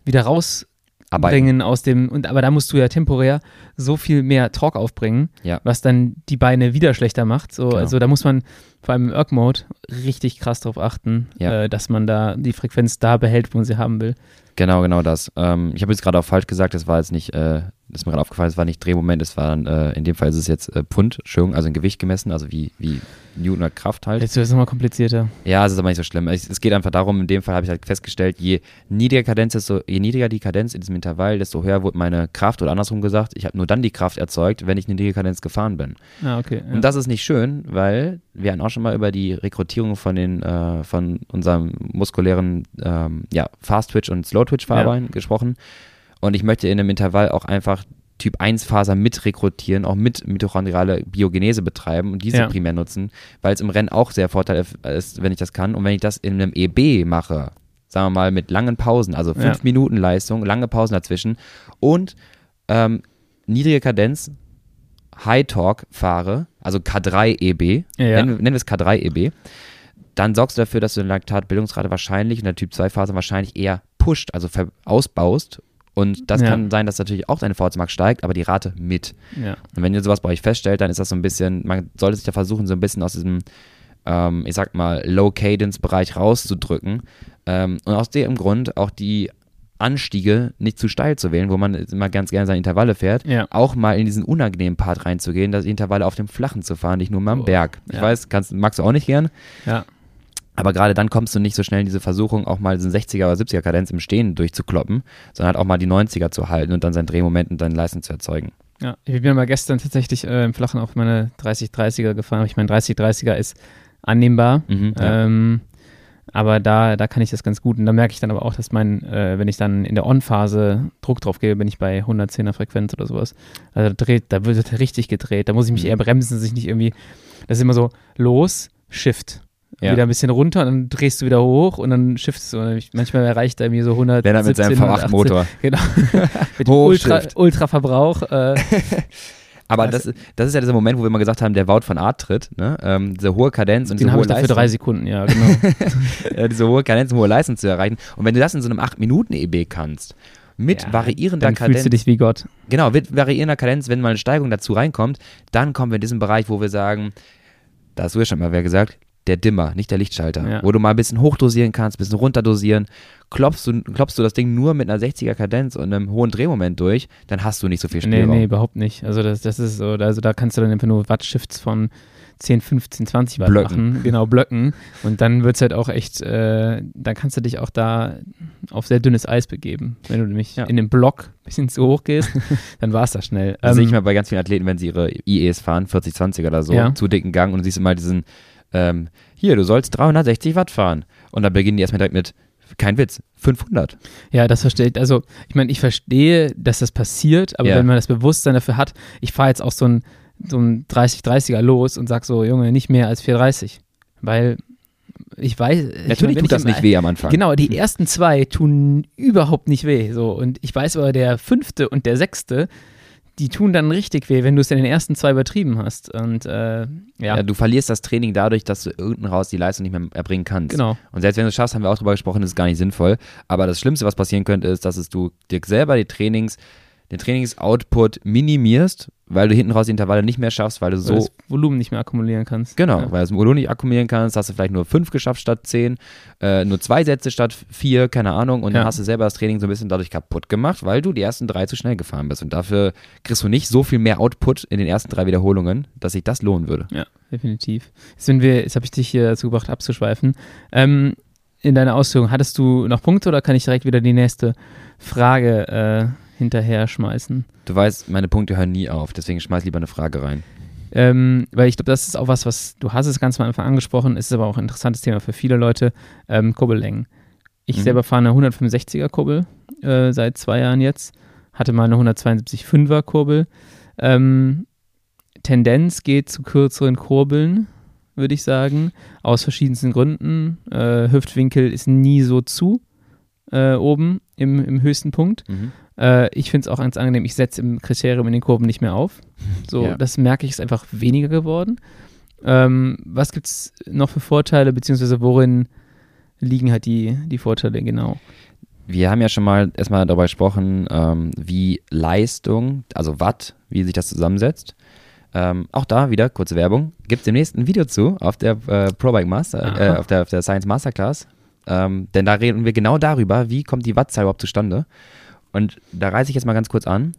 wieder rausbringen Arbeiten. aus dem, und aber da musst du ja temporär so viel mehr Torque aufbringen, Ja. was dann die Beine wieder schlechter macht. So, Genau. Also da muss man vor allem im Erg-Mode richtig krass drauf achten, Ja. äh, dass man da die Frequenz da behält, wo man sie haben will. Genau, genau das. Ähm, ich habe jetzt gerade auch falsch gesagt, das war jetzt nicht, äh, das ist mir gerade aufgefallen, es war nicht Drehmoment, es war dann, äh, in dem Fall ist es jetzt äh, Pfund, Entschuldigung, also in Gewicht gemessen, also wie, wie Newton Kraft halt. Jetzt wird es nochmal komplizierter. Ja, es ist aber nicht so schlimm. Es, es geht einfach darum, in dem Fall habe ich halt festgestellt, je niedriger Kadenz, desto, je niedriger die Kadenz in diesem Intervall, desto höher wurde meine Kraft oder andersrum gesagt, ich habe nur dann die Kraft erzeugt, wenn ich eine niedrige Kadenz gefahren bin. Ah, okay. Ja. Und das ist nicht schön, weil wir hatten auch schon mal über die Rekrutierung von den äh, von unserem muskulären ähm, ja, Fast Twitch und Slow Twitch Fahrbein gesprochen. Und ich möchte in einem Intervall auch einfach Typ 1 Faser mit rekrutieren, auch mit mitochondriale Biogenese betreiben und diese Ja. primär nutzen, weil es im Rennen auch sehr vorteilhaft ist, wenn ich das kann. Und wenn ich das in einem EB mache, sagen wir mal mit langen Pausen, also fünf Ja. Minuten Leistung, lange Pausen dazwischen und ähm, niedrige Kadenz, High Torque fahre, also K3 EB, Ja, nennen, nennen wir es K3 EB, dann sorgst du dafür, dass du eine Laktatbildungsrate wahrscheinlich in der Typ 2 Phase wahrscheinlich eher pusht, also ausbaust. Und das Ja. kann sein, dass natürlich auch deine VZ Max steigt, aber die Rate mit. ja. Und wenn ihr sowas bei euch feststellt, dann ist das so ein bisschen, man sollte sich ja versuchen, so ein bisschen aus diesem, ähm, ich sag mal, Low-Cadence-Bereich rauszudrücken. Ähm, und aus dem Grund auch die Anstiege nicht zu steil zu wählen, wo man immer ganz gerne seine Intervalle fährt, Ja. auch mal in diesen unangenehmen Part reinzugehen, dass Intervalle auf dem Flachen zu fahren, nicht nur mal am Oh, Berg. Ich ja. weiß, kannst, magst du auch nicht gern, Ja. Aber gerade dann kommst du nicht so schnell in diese Versuchung, auch mal diesen 60er oder 70er Kadenz im Stehen durchzukloppen, sondern halt auch mal die 90er zu halten und dann sein Drehmoment und deine Leistung zu erzeugen. Ja, ich bin mal gestern tatsächlich äh, im Flachen auf meine 30-30er gefahren. Ich meine, 30-30er ist annehmbar, Mhm, ja. ähm, aber da, da kann ich das ganz gut. Und da merke ich dann aber auch, dass mein, äh, wenn ich dann in der On-Phase Druck drauf gebe, bin ich bei 110er Frequenz oder sowas. Also da dreht, da wird richtig gedreht. Da muss ich mich Mhm. eher bremsen, dass ich nicht irgendwie, das ist immer so los, Shift. Ja. Wieder ein bisschen runter und dann drehst du wieder hoch und dann shiftst du. Und manchmal erreicht er mir so 100. Lennart mit seinem 118. V8-Motor. Genau. mit dem. Ultra, Ultraverbrauch. Äh, Aber Das- das, ist- ja dieser Moment, wo wir mal gesagt haben, der Wout von Art tritt, ne? ähm, diese hohe Kadenz und den diese hohe ich dann für Leistung. drei Sekunden, ja, genau. äh, diese hohe Kadenz und hohe Leistung zu erreichen. Und wenn du das in so einem 8-Minuten-EB kannst, mit Ja, variierender dann Kadenz. fühlst du dich wie Gott. Genau, mit variierender Kadenz, wenn mal eine Steigung dazu reinkommt, dann kommen wir in diesen Bereich, wo wir sagen, da hast du ja schon mal wer gesagt, der Dimmer, nicht der Lichtschalter. Ja. Wo du mal ein bisschen hochdosieren kannst, ein bisschen runterdosieren. Klopfst du, klopfst du das Ding nur mit einer 60er Kadenz und einem hohen Drehmoment durch, dann hast du nicht so viel Nee, Spielraum. nee, überhaupt nicht. Also das, das ist so, also da kannst du dann einfach nur Wattshifts von 10, 15, 20 Watt Blöcken. machen. Genau, blöcken. Und dann wird es halt auch echt, äh, dann kannst du dich auch da auf sehr dünnes Eis begeben. Wenn du nämlich Ja. in den Block ein bisschen zu hoch gehst, dann war es das schnell. Das sehe ich Ähm, mal bei ganz vielen Athleten, wenn sie ihre IEs fahren, 40-20 oder so, Ja. zu dicken Gang und siehst immer diesen, ähm, hier, du sollst 360 Watt fahren. Und dann beginnen die erstmal direkt mit, kein Witz, 500. Ja, das verstehe ich. Also, ich meine, ich verstehe, dass das passiert, aber Ja. wenn man das Bewusstsein dafür hat, ich fahre jetzt auch so ein, so ein 30-30er los und sag so, Junge, nicht mehr als 430. Weil ich weiß. ich Natürlich wenn tut ich das im- nicht weh am Anfang. Genau, die ersten zwei tun überhaupt nicht weh. So. Und ich weiß aber, der fünfte und der sechste, die tun dann richtig weh, wenn du es in den ersten zwei übertrieben hast. Und äh, ja, Ja. du verlierst das Training dadurch, dass du unten raus die Leistung nicht mehr erbringen kannst. genau. Und selbst wenn du es schaffst, haben wir auch drüber gesprochen, ist es gar nicht sinnvoll. Aber das Schlimmste, was passieren könnte, ist, dass es du dir selber die Trainings, den Trainingsoutput minimierst, weil du hinten raus die Intervalle nicht mehr schaffst, weil du Weil so das Volumen nicht mehr akkumulieren kannst. Genau, Ja. weil du das Volumen nicht akkumulieren kannst, hast du vielleicht nur fünf geschafft statt zehn, äh, nur zwei Sätze statt vier, keine Ahnung, und dann Ja. hast du selber das Training so ein bisschen dadurch kaputt gemacht, weil du die ersten drei zu schnell gefahren bist. Und dafür kriegst du nicht so viel mehr Output in den ersten drei Wiederholungen, dass sich das lohnen würde. Ja, definitiv. Jetzt, sind wir, jetzt habe ich dich hier dazu gebracht, abzuschweifen. Ähm, in deiner Ausführung, hattest du noch Punkte oder kann ich direkt wieder die nächste Frage äh, hinterher schmeißen? Du weißt, meine Punkte hören nie auf, deswegen schmeiß lieber eine Frage rein. Ähm, weil ich glaube, das ist auch was, was du hast es ganz am Anfang angesprochen, ist aber auch ein interessantes Thema für viele Leute, ähm, Kurbellängen. Ich Mhm. selber fahre eine 165er Kurbel äh, seit zwei Jahren jetzt, hatte mal eine 172,5er Kurbel. Ähm, Tendenz geht zu kürzeren Kurbeln, würde ich sagen, aus verschiedensten Gründen. Äh, Hüftwinkel ist nie so zu äh, oben im, im höchsten Punkt. Mhm. Äh, ich finde es auch ganz angenehm, ich setze im Kriterium in den Kurven nicht mehr auf. So, Ja. das merke ich, ist einfach weniger geworden. Ähm, was gibt es noch für Vorteile, beziehungsweise worin liegen halt die, die Vorteile genau? Wir haben ja schon mal erstmal darüber gesprochen, ähm, wie Leistung, also Watt, wie sich das zusammensetzt. Ähm, auch da wieder, kurze Werbung, gibt es demnächst ein Video zu auf der äh, ProBike Master, äh, auf, der, auf der Science Masterclass. Ähm, denn da reden wir genau darüber, wie kommt die Wattzahl überhaupt zustande. Und da reiße ich jetzt mal ganz kurz an.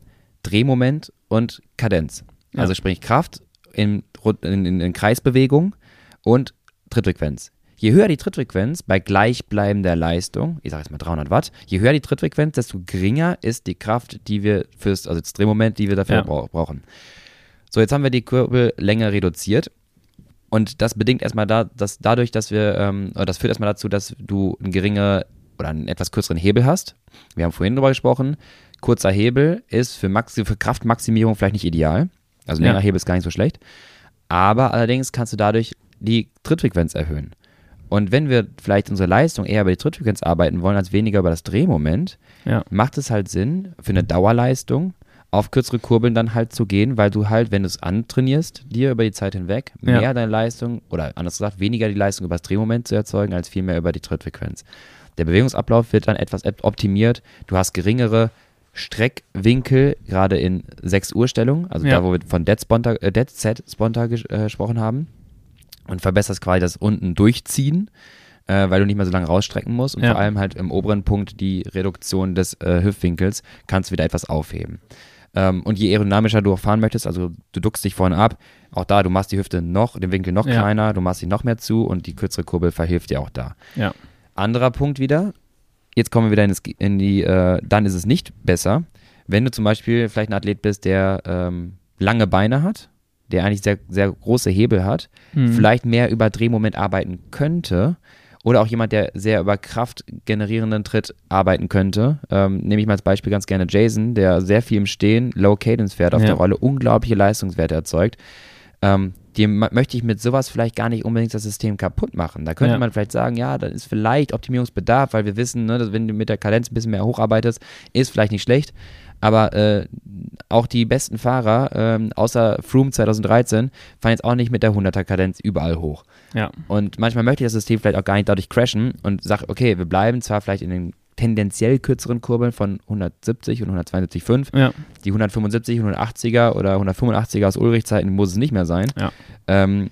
Drehmoment und Kadenz. Ja. Also sprich Kraft in, in, in, in Kreisbewegung und Trittfrequenz. Je höher die Trittfrequenz bei gleichbleibender Leistung, ich sage jetzt mal 300 Watt, je höher die Trittfrequenz, desto geringer ist die Kraft, die wir fürs, also das Drehmoment, die wir dafür Ja. brau- brauchen. So, jetzt haben wir die Kurbellänge reduziert. Und das bedingt erstmal da, dass dadurch, dass wir, ähm, das führt erstmal dazu, dass du einen geringen oder einen etwas kürzeren Hebel hast. Wir haben vorhin darüber gesprochen. Kurzer Hebel ist für, Maxi für Kraftmaximierung vielleicht nicht ideal. Also Ja. länger Hebel ist gar nicht so schlecht. Aber allerdings kannst du dadurch die Trittfrequenz erhöhen. Und wenn wir vielleicht unsere Leistung eher über die Trittfrequenz arbeiten wollen, als weniger über das Drehmoment, Ja. macht es halt Sinn, für eine Dauerleistung auf kürzere Kurbeln dann halt zu gehen, weil du halt, wenn du es antrainierst, dir über die Zeit hinweg Ja. mehr deine Leistung oder anders gesagt, weniger die Leistung über das Drehmoment zu erzeugen, als vielmehr über die Trittfrequenz. Der Bewegungsablauf wird dann etwas op- optimiert. Du hast geringere Streckwinkel, gerade in 6 Uhr Stellung, also Ja. da, wo wir von Dead, Sponta, äh, Dead Set Sponta ges- äh, gesprochen haben. Und verbesserst quasi das unten durchziehen, äh, weil du nicht mehr so lange rausstrecken musst. Und Ja. vor allem halt im oberen Punkt die Reduktion des äh, Hüftwinkels kannst du wieder etwas aufheben. Ähm, und je aerodynamischer du auch fahren möchtest, also du duckst dich vorne ab, auch da, du machst die Hüfte noch, den Winkel noch Ja. kleiner, du machst sie noch mehr zu und die kürzere Kurbel verhilft dir auch da. Ja. Anderer Punkt wieder, jetzt kommen wir wieder in, das, in die, äh, dann ist es nicht besser, wenn du zum Beispiel vielleicht ein Athlet bist, der ähm, lange Beine hat, der eigentlich sehr, sehr große Hebel hat, Mhm. vielleicht mehr über Drehmoment arbeiten könnte oder auch jemand, der sehr über kraftgenerierenden Tritt arbeiten könnte. Ähm, nehme ich mal als Beispiel ganz gerne Jason, der sehr viel im Stehen, Low Cadence fährt auf Ja. der Rolle, unglaubliche Leistungswerte erzeugt. Ähm, dem möchte ich mit sowas vielleicht gar nicht unbedingt das System kaputt machen. Da könnte Ja. man vielleicht sagen, ja, da ist vielleicht Optimierungsbedarf, weil wir wissen, ne, dass wenn du mit der Kadenz ein bisschen mehr hocharbeitest, ist vielleicht nicht schlecht. Aber äh, auch die besten Fahrer, ähm, außer Froome 2013, fahren jetzt auch nicht mit der 100er Kadenz überall hoch. Ja. Und manchmal möchte ich das System vielleicht auch gar nicht dadurch crashen und sage, okay, wir bleiben zwar vielleicht in den tendenziell kürzeren Kurbeln von 170 und 172,5. Ja. Die 175, 180er oder 185er aus Ulrich-Zeiten muss es nicht mehr sein. Ja. Ähm,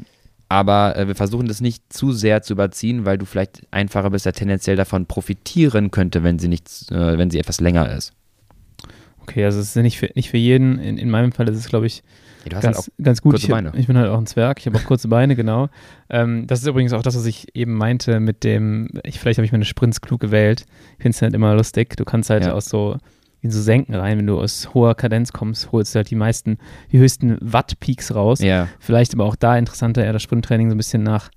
aber äh, wir versuchen das nicht zu sehr zu überziehen, weil du vielleicht einfacher bist, der tendenziell davon profitieren könnte, wenn sie nicht, äh, wenn sie etwas länger ist. Okay, also es ist nicht für, nicht für jeden. In, in meinem Fall ist es, glaube ich, Ja, du hast ganz, halt auch ganz gut. kurze ich, Beine. ich bin halt auch ein Zwerg, ich habe auch kurze Beine, genau. Ähm, das ist übrigens auch das, was ich eben meinte mit dem, ich, vielleicht habe ich meine Sprints klug gewählt. Ich finde es halt immer lustig. Du kannst halt Ja. aus so in so Senken rein, wenn du aus hoher Kadenz kommst, holst du halt die meisten, die höchsten Watt-Peaks raus. ja, Vielleicht aber auch da interessanter, eher das Sprinttraining so ein bisschen nach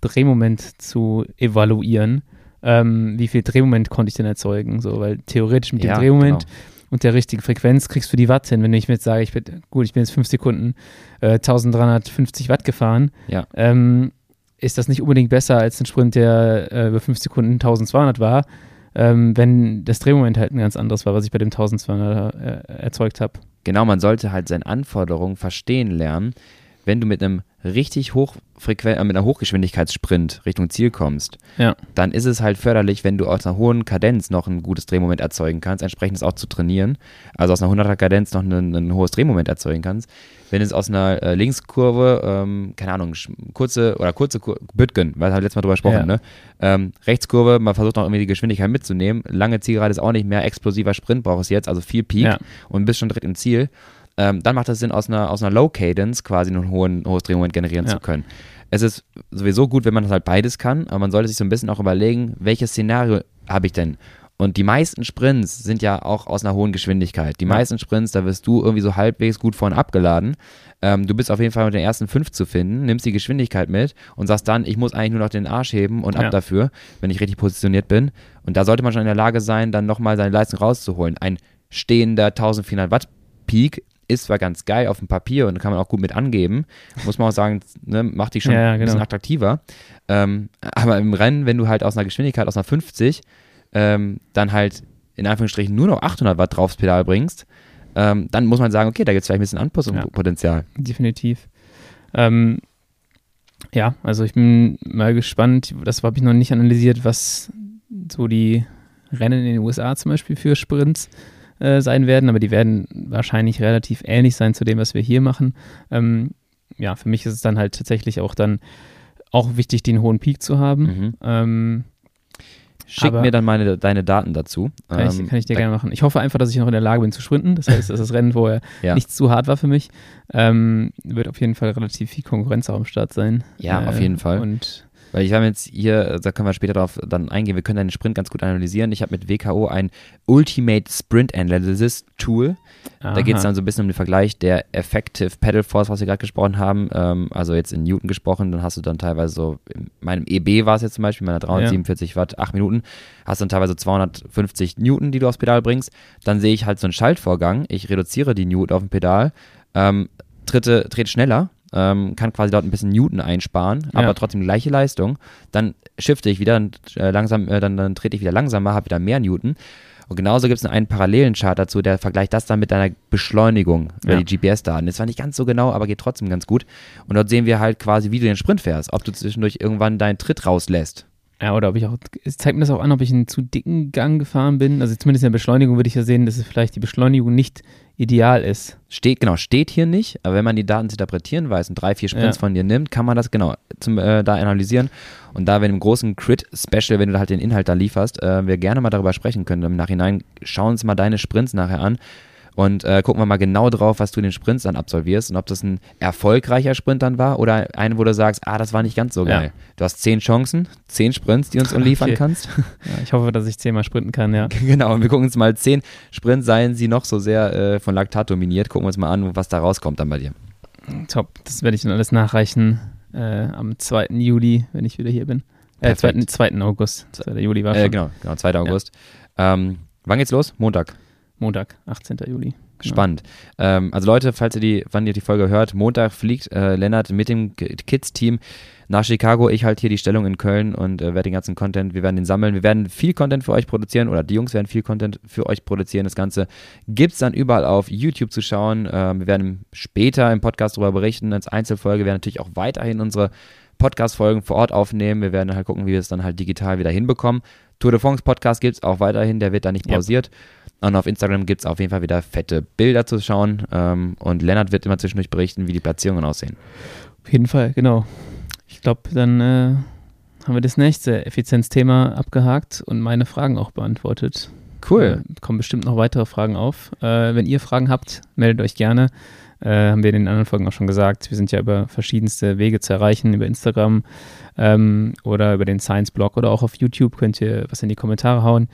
Drehmoment zu evaluieren. Ähm, wie viel Drehmoment konnte ich denn erzeugen? So, weil theoretisch mit dem Drehmoment genau. Und der richtigen Frequenz kriegst du die Watt hin. Wenn ich mir jetzt sage, ich bin, gut, ich bin jetzt fünf Sekunden äh, 1350 Watt gefahren, Ja. ähm, ist das nicht unbedingt besser als ein Sprint, der äh, über fünf Sekunden 1200 war, ähm, wenn das Drehmoment halt ein ganz anderes war, was ich bei dem 1200 äh, erzeugt habe. Genau, man sollte halt seine Anforderungen verstehen lernen. Wenn du mit einem richtig hochfrequen äh, mit einer Hochgeschwindigkeitssprint Richtung Ziel kommst, Ja. dann ist es halt förderlich, wenn du aus einer hohen Kadenz noch ein gutes Drehmoment erzeugen kannst, entsprechend das auch zu trainieren. Also aus einer 100er Kadenz noch ein, ein hohes Drehmoment erzeugen kannst. Wenn es aus einer äh, Linkskurve, ähm, keine Ahnung, kurze oder kurze Kur Bütgen, weil wir haben letztes Mal drüber gesprochen, Ja. ne? Ähm, Rechtskurve, man versucht noch irgendwie die Geschwindigkeit mitzunehmen. Lange Zielgerade ist auch nicht mehr, explosiver Sprint braucht es jetzt, also viel Peak Ja. und bist schon direkt im Ziel. Ähm, dann macht es Sinn, aus einer, aus einer Low Cadence quasi einen hohen, hohes Drehmoment generieren Ja. zu können. Es ist sowieso gut, wenn man das halt beides kann, aber man sollte sich so ein bisschen auch überlegen, welches Szenario habe ich denn? Und die meisten Sprints sind ja auch aus einer hohen Geschwindigkeit. Die Ja. meisten Sprints, da wirst du irgendwie so halbwegs gut vorne abgeladen. Ähm, du bist auf jeden Fall mit den ersten fünf zu finden, nimmst die Geschwindigkeit mit und sagst dann, ich muss eigentlich nur noch den Arsch heben und ab Ja. dafür, wenn ich richtig positioniert bin. Und da sollte man schon in der Lage sein, dann nochmal seine Leistung rauszuholen. Ein stehender 1400 Watt Peak ist zwar ganz geil auf dem Papier und kann man auch gut mit angeben, muss man auch sagen, ne, macht die schon Ja, ja, ein bisschen genau. attraktiver. Ähm, aber im Rennen, wenn du halt aus einer Geschwindigkeit aus einer 50 ähm, dann halt in Anführungsstrichen nur noch 800 Watt draufs Pedal bringst, ähm, dann muss man sagen, okay, da gibt es vielleicht ein bisschen Anpassungspotenzial. definitiv. Ähm, ja, also ich bin mal gespannt, das habe ich noch nicht analysiert, was so die Rennen in den USA zum Beispiel für Sprints äh, sein werden, aber die werden wahrscheinlich relativ ähnlich sein zu dem, was wir hier machen. Ähm, ja, für mich ist es dann halt tatsächlich auch dann auch wichtig, den hohen Peak zu haben. Mhm. Ähm, Schick mir dann meine, deine Daten dazu. kann, ich, Ähm, kann ich dir da- gerne machen. Ich hoffe einfach, dass ich noch in der Lage bin zu sprinten. Das heißt, dass das Rennen vorher Ja. nicht zu hart war für mich. Ähm, wird auf jeden Fall relativ viel Konkurrenz auch am Start sein. Ja, auf jeden Fall. Und Weil ich habe jetzt hier, da können wir später darauf dann eingehen, wir können deinen Sprint ganz gut analysieren. Ich habe mit WKO ein Ultimate Sprint Analysis Tool. Da geht es dann so ein bisschen um den Vergleich der Effective Pedal Force, was wir gerade gesprochen haben. Ähm, also jetzt in Newton gesprochen, dann hast du dann teilweise so, in meinem EB war es jetzt zum Beispiel, meiner 347 Watt, 8 Minuten, hast dann teilweise 250 Newton, die du aufs Pedal bringst. Dann sehe ich halt so einen Schaltvorgang. Ich reduziere die Newton auf dem Pedal, ähm, tritte, trete schneller, ähm, kann quasi dort ein bisschen Newton einsparen, Ja. aber trotzdem gleiche Leistung. Dann shifte ich wieder, dann, äh, langsam, äh, dann, dann trete ich wieder langsamer, habe wieder mehr Newton. Und genauso gibt es einen parallelen Chart dazu, der vergleicht das dann mit deiner Beschleunigung über Ja. die GPS-Daten. Das war nicht ganz so genau, aber geht trotzdem ganz gut. Und dort sehen wir halt quasi, wie du den Sprint fährst, ob du zwischendurch irgendwann deinen Tritt rauslässt. Ja, oder ob ich auch, es zeigt mir das auch an, ob ich einen zu dicken Gang gefahren bin. Also zumindest in der Beschleunigung würde ich ja sehen, dass es vielleicht die Beschleunigung nicht ideal ist. Steht, genau, steht hier nicht, aber wenn man die Daten zu interpretieren weiß und drei, vier Sprints Ja. von dir nimmt, kann man das genau zum, äh, da analysieren. Und da wir einem großen Crit-Special, wenn du halt den Inhalt da lieferst, äh, wir gerne mal darüber sprechen können. Im Nachhinein schauen uns mal deine Sprints nachher an und äh, gucken wir mal genau drauf, was du in den Sprints dann absolvierst und ob das ein erfolgreicher Sprint dann war oder ein, wo du sagst, ah, das war nicht ganz so Ja. geil. Du hast zehn Chancen, zehn Sprints, die uns liefern Okay. kannst. Ja, ich hoffe, dass ich zehnmal sprinten kann, ja. Genau, und wir gucken uns mal zehn Sprints, seien sie noch so sehr äh, von Laktat dominiert, gucken wir uns mal an, was da rauskommt dann bei dir. Top. Das werde ich dann alles nachreichen äh, am 2. Juli, wenn ich wieder hier bin. Äh, 2. Perfekt. 2. August. 2. Juli war schon. Äh, genau, genau, 2. August. Ähm, wann geht's los? Montag. Montag, 18. Juli. Genau. Spannend. Ähm, also Leute, falls ihr die, wann ihr die Folge hört, Montag fliegt äh, Lennart mit dem Kids-Team nach Chicago. Ich halte hier die Stellung in Köln und äh, werde den ganzen Content, wir werden den sammeln. Wir werden viel Content für euch produzieren oder die Jungs werden viel Content für euch produzieren. Das Ganze gibt es dann überall auf YouTube zu schauen. Ähm, wir werden später im Podcast darüber berichten, als Einzelfolge. Wir werden natürlich auch weiterhin unsere Podcast-Folgen vor Ort aufnehmen. Wir werden halt gucken, wie wir es dann halt digital wieder hinbekommen. Tour de France Podcast gibt es auch weiterhin, der wird da nicht pausiert. Ja. Und auf Instagram gibt es auf jeden Fall wieder fette Bilder zu schauen. Ähm, und Lennart wird immer zwischendurch berichten, wie die Platzierungen aussehen. Auf jeden Fall, genau. Ich glaube, dann äh, haben wir das nächste Effizienzthema abgehakt und meine Fragen auch beantwortet. Cool. Äh, kommen bestimmt noch weitere Fragen auf. Äh, wenn ihr Fragen habt, meldet euch gerne. Äh, haben wir in den anderen Folgen auch schon gesagt. Wir sind ja über verschiedenste Wege zu erreichen, über Instagram ähm, oder über den Science-Blog oder auch auf YouTube könnt ihr was in die Kommentare hauen.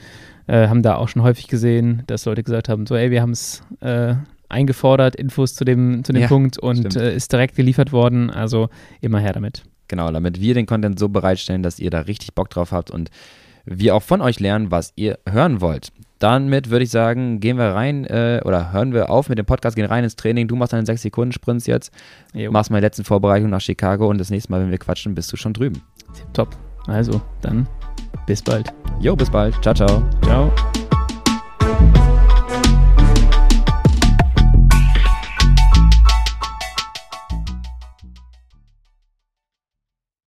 Äh, haben da auch schon häufig gesehen, dass Leute gesagt haben, so ey, wir haben es äh, eingefordert, Infos zu dem, zu dem ja, Punkt und äh, ist direkt geliefert worden. Also immer her damit. Genau, damit wir den Content so bereitstellen, dass ihr da richtig Bock drauf habt und wir auch von euch lernen, was ihr hören wollt. Damit würde ich sagen, gehen wir rein äh, oder hören wir auf mit dem Podcast, gehen rein ins Training. Du machst deinen 6-Sekunden-Sprints jetzt, jo. machst meine letzten Vorbereitungen nach Chicago und das nächste Mal, wenn wir quatschen, bist du schon drüben. Top. Also, dann bis bald. Jo, bis bald. Ciao, ciao. Ciao.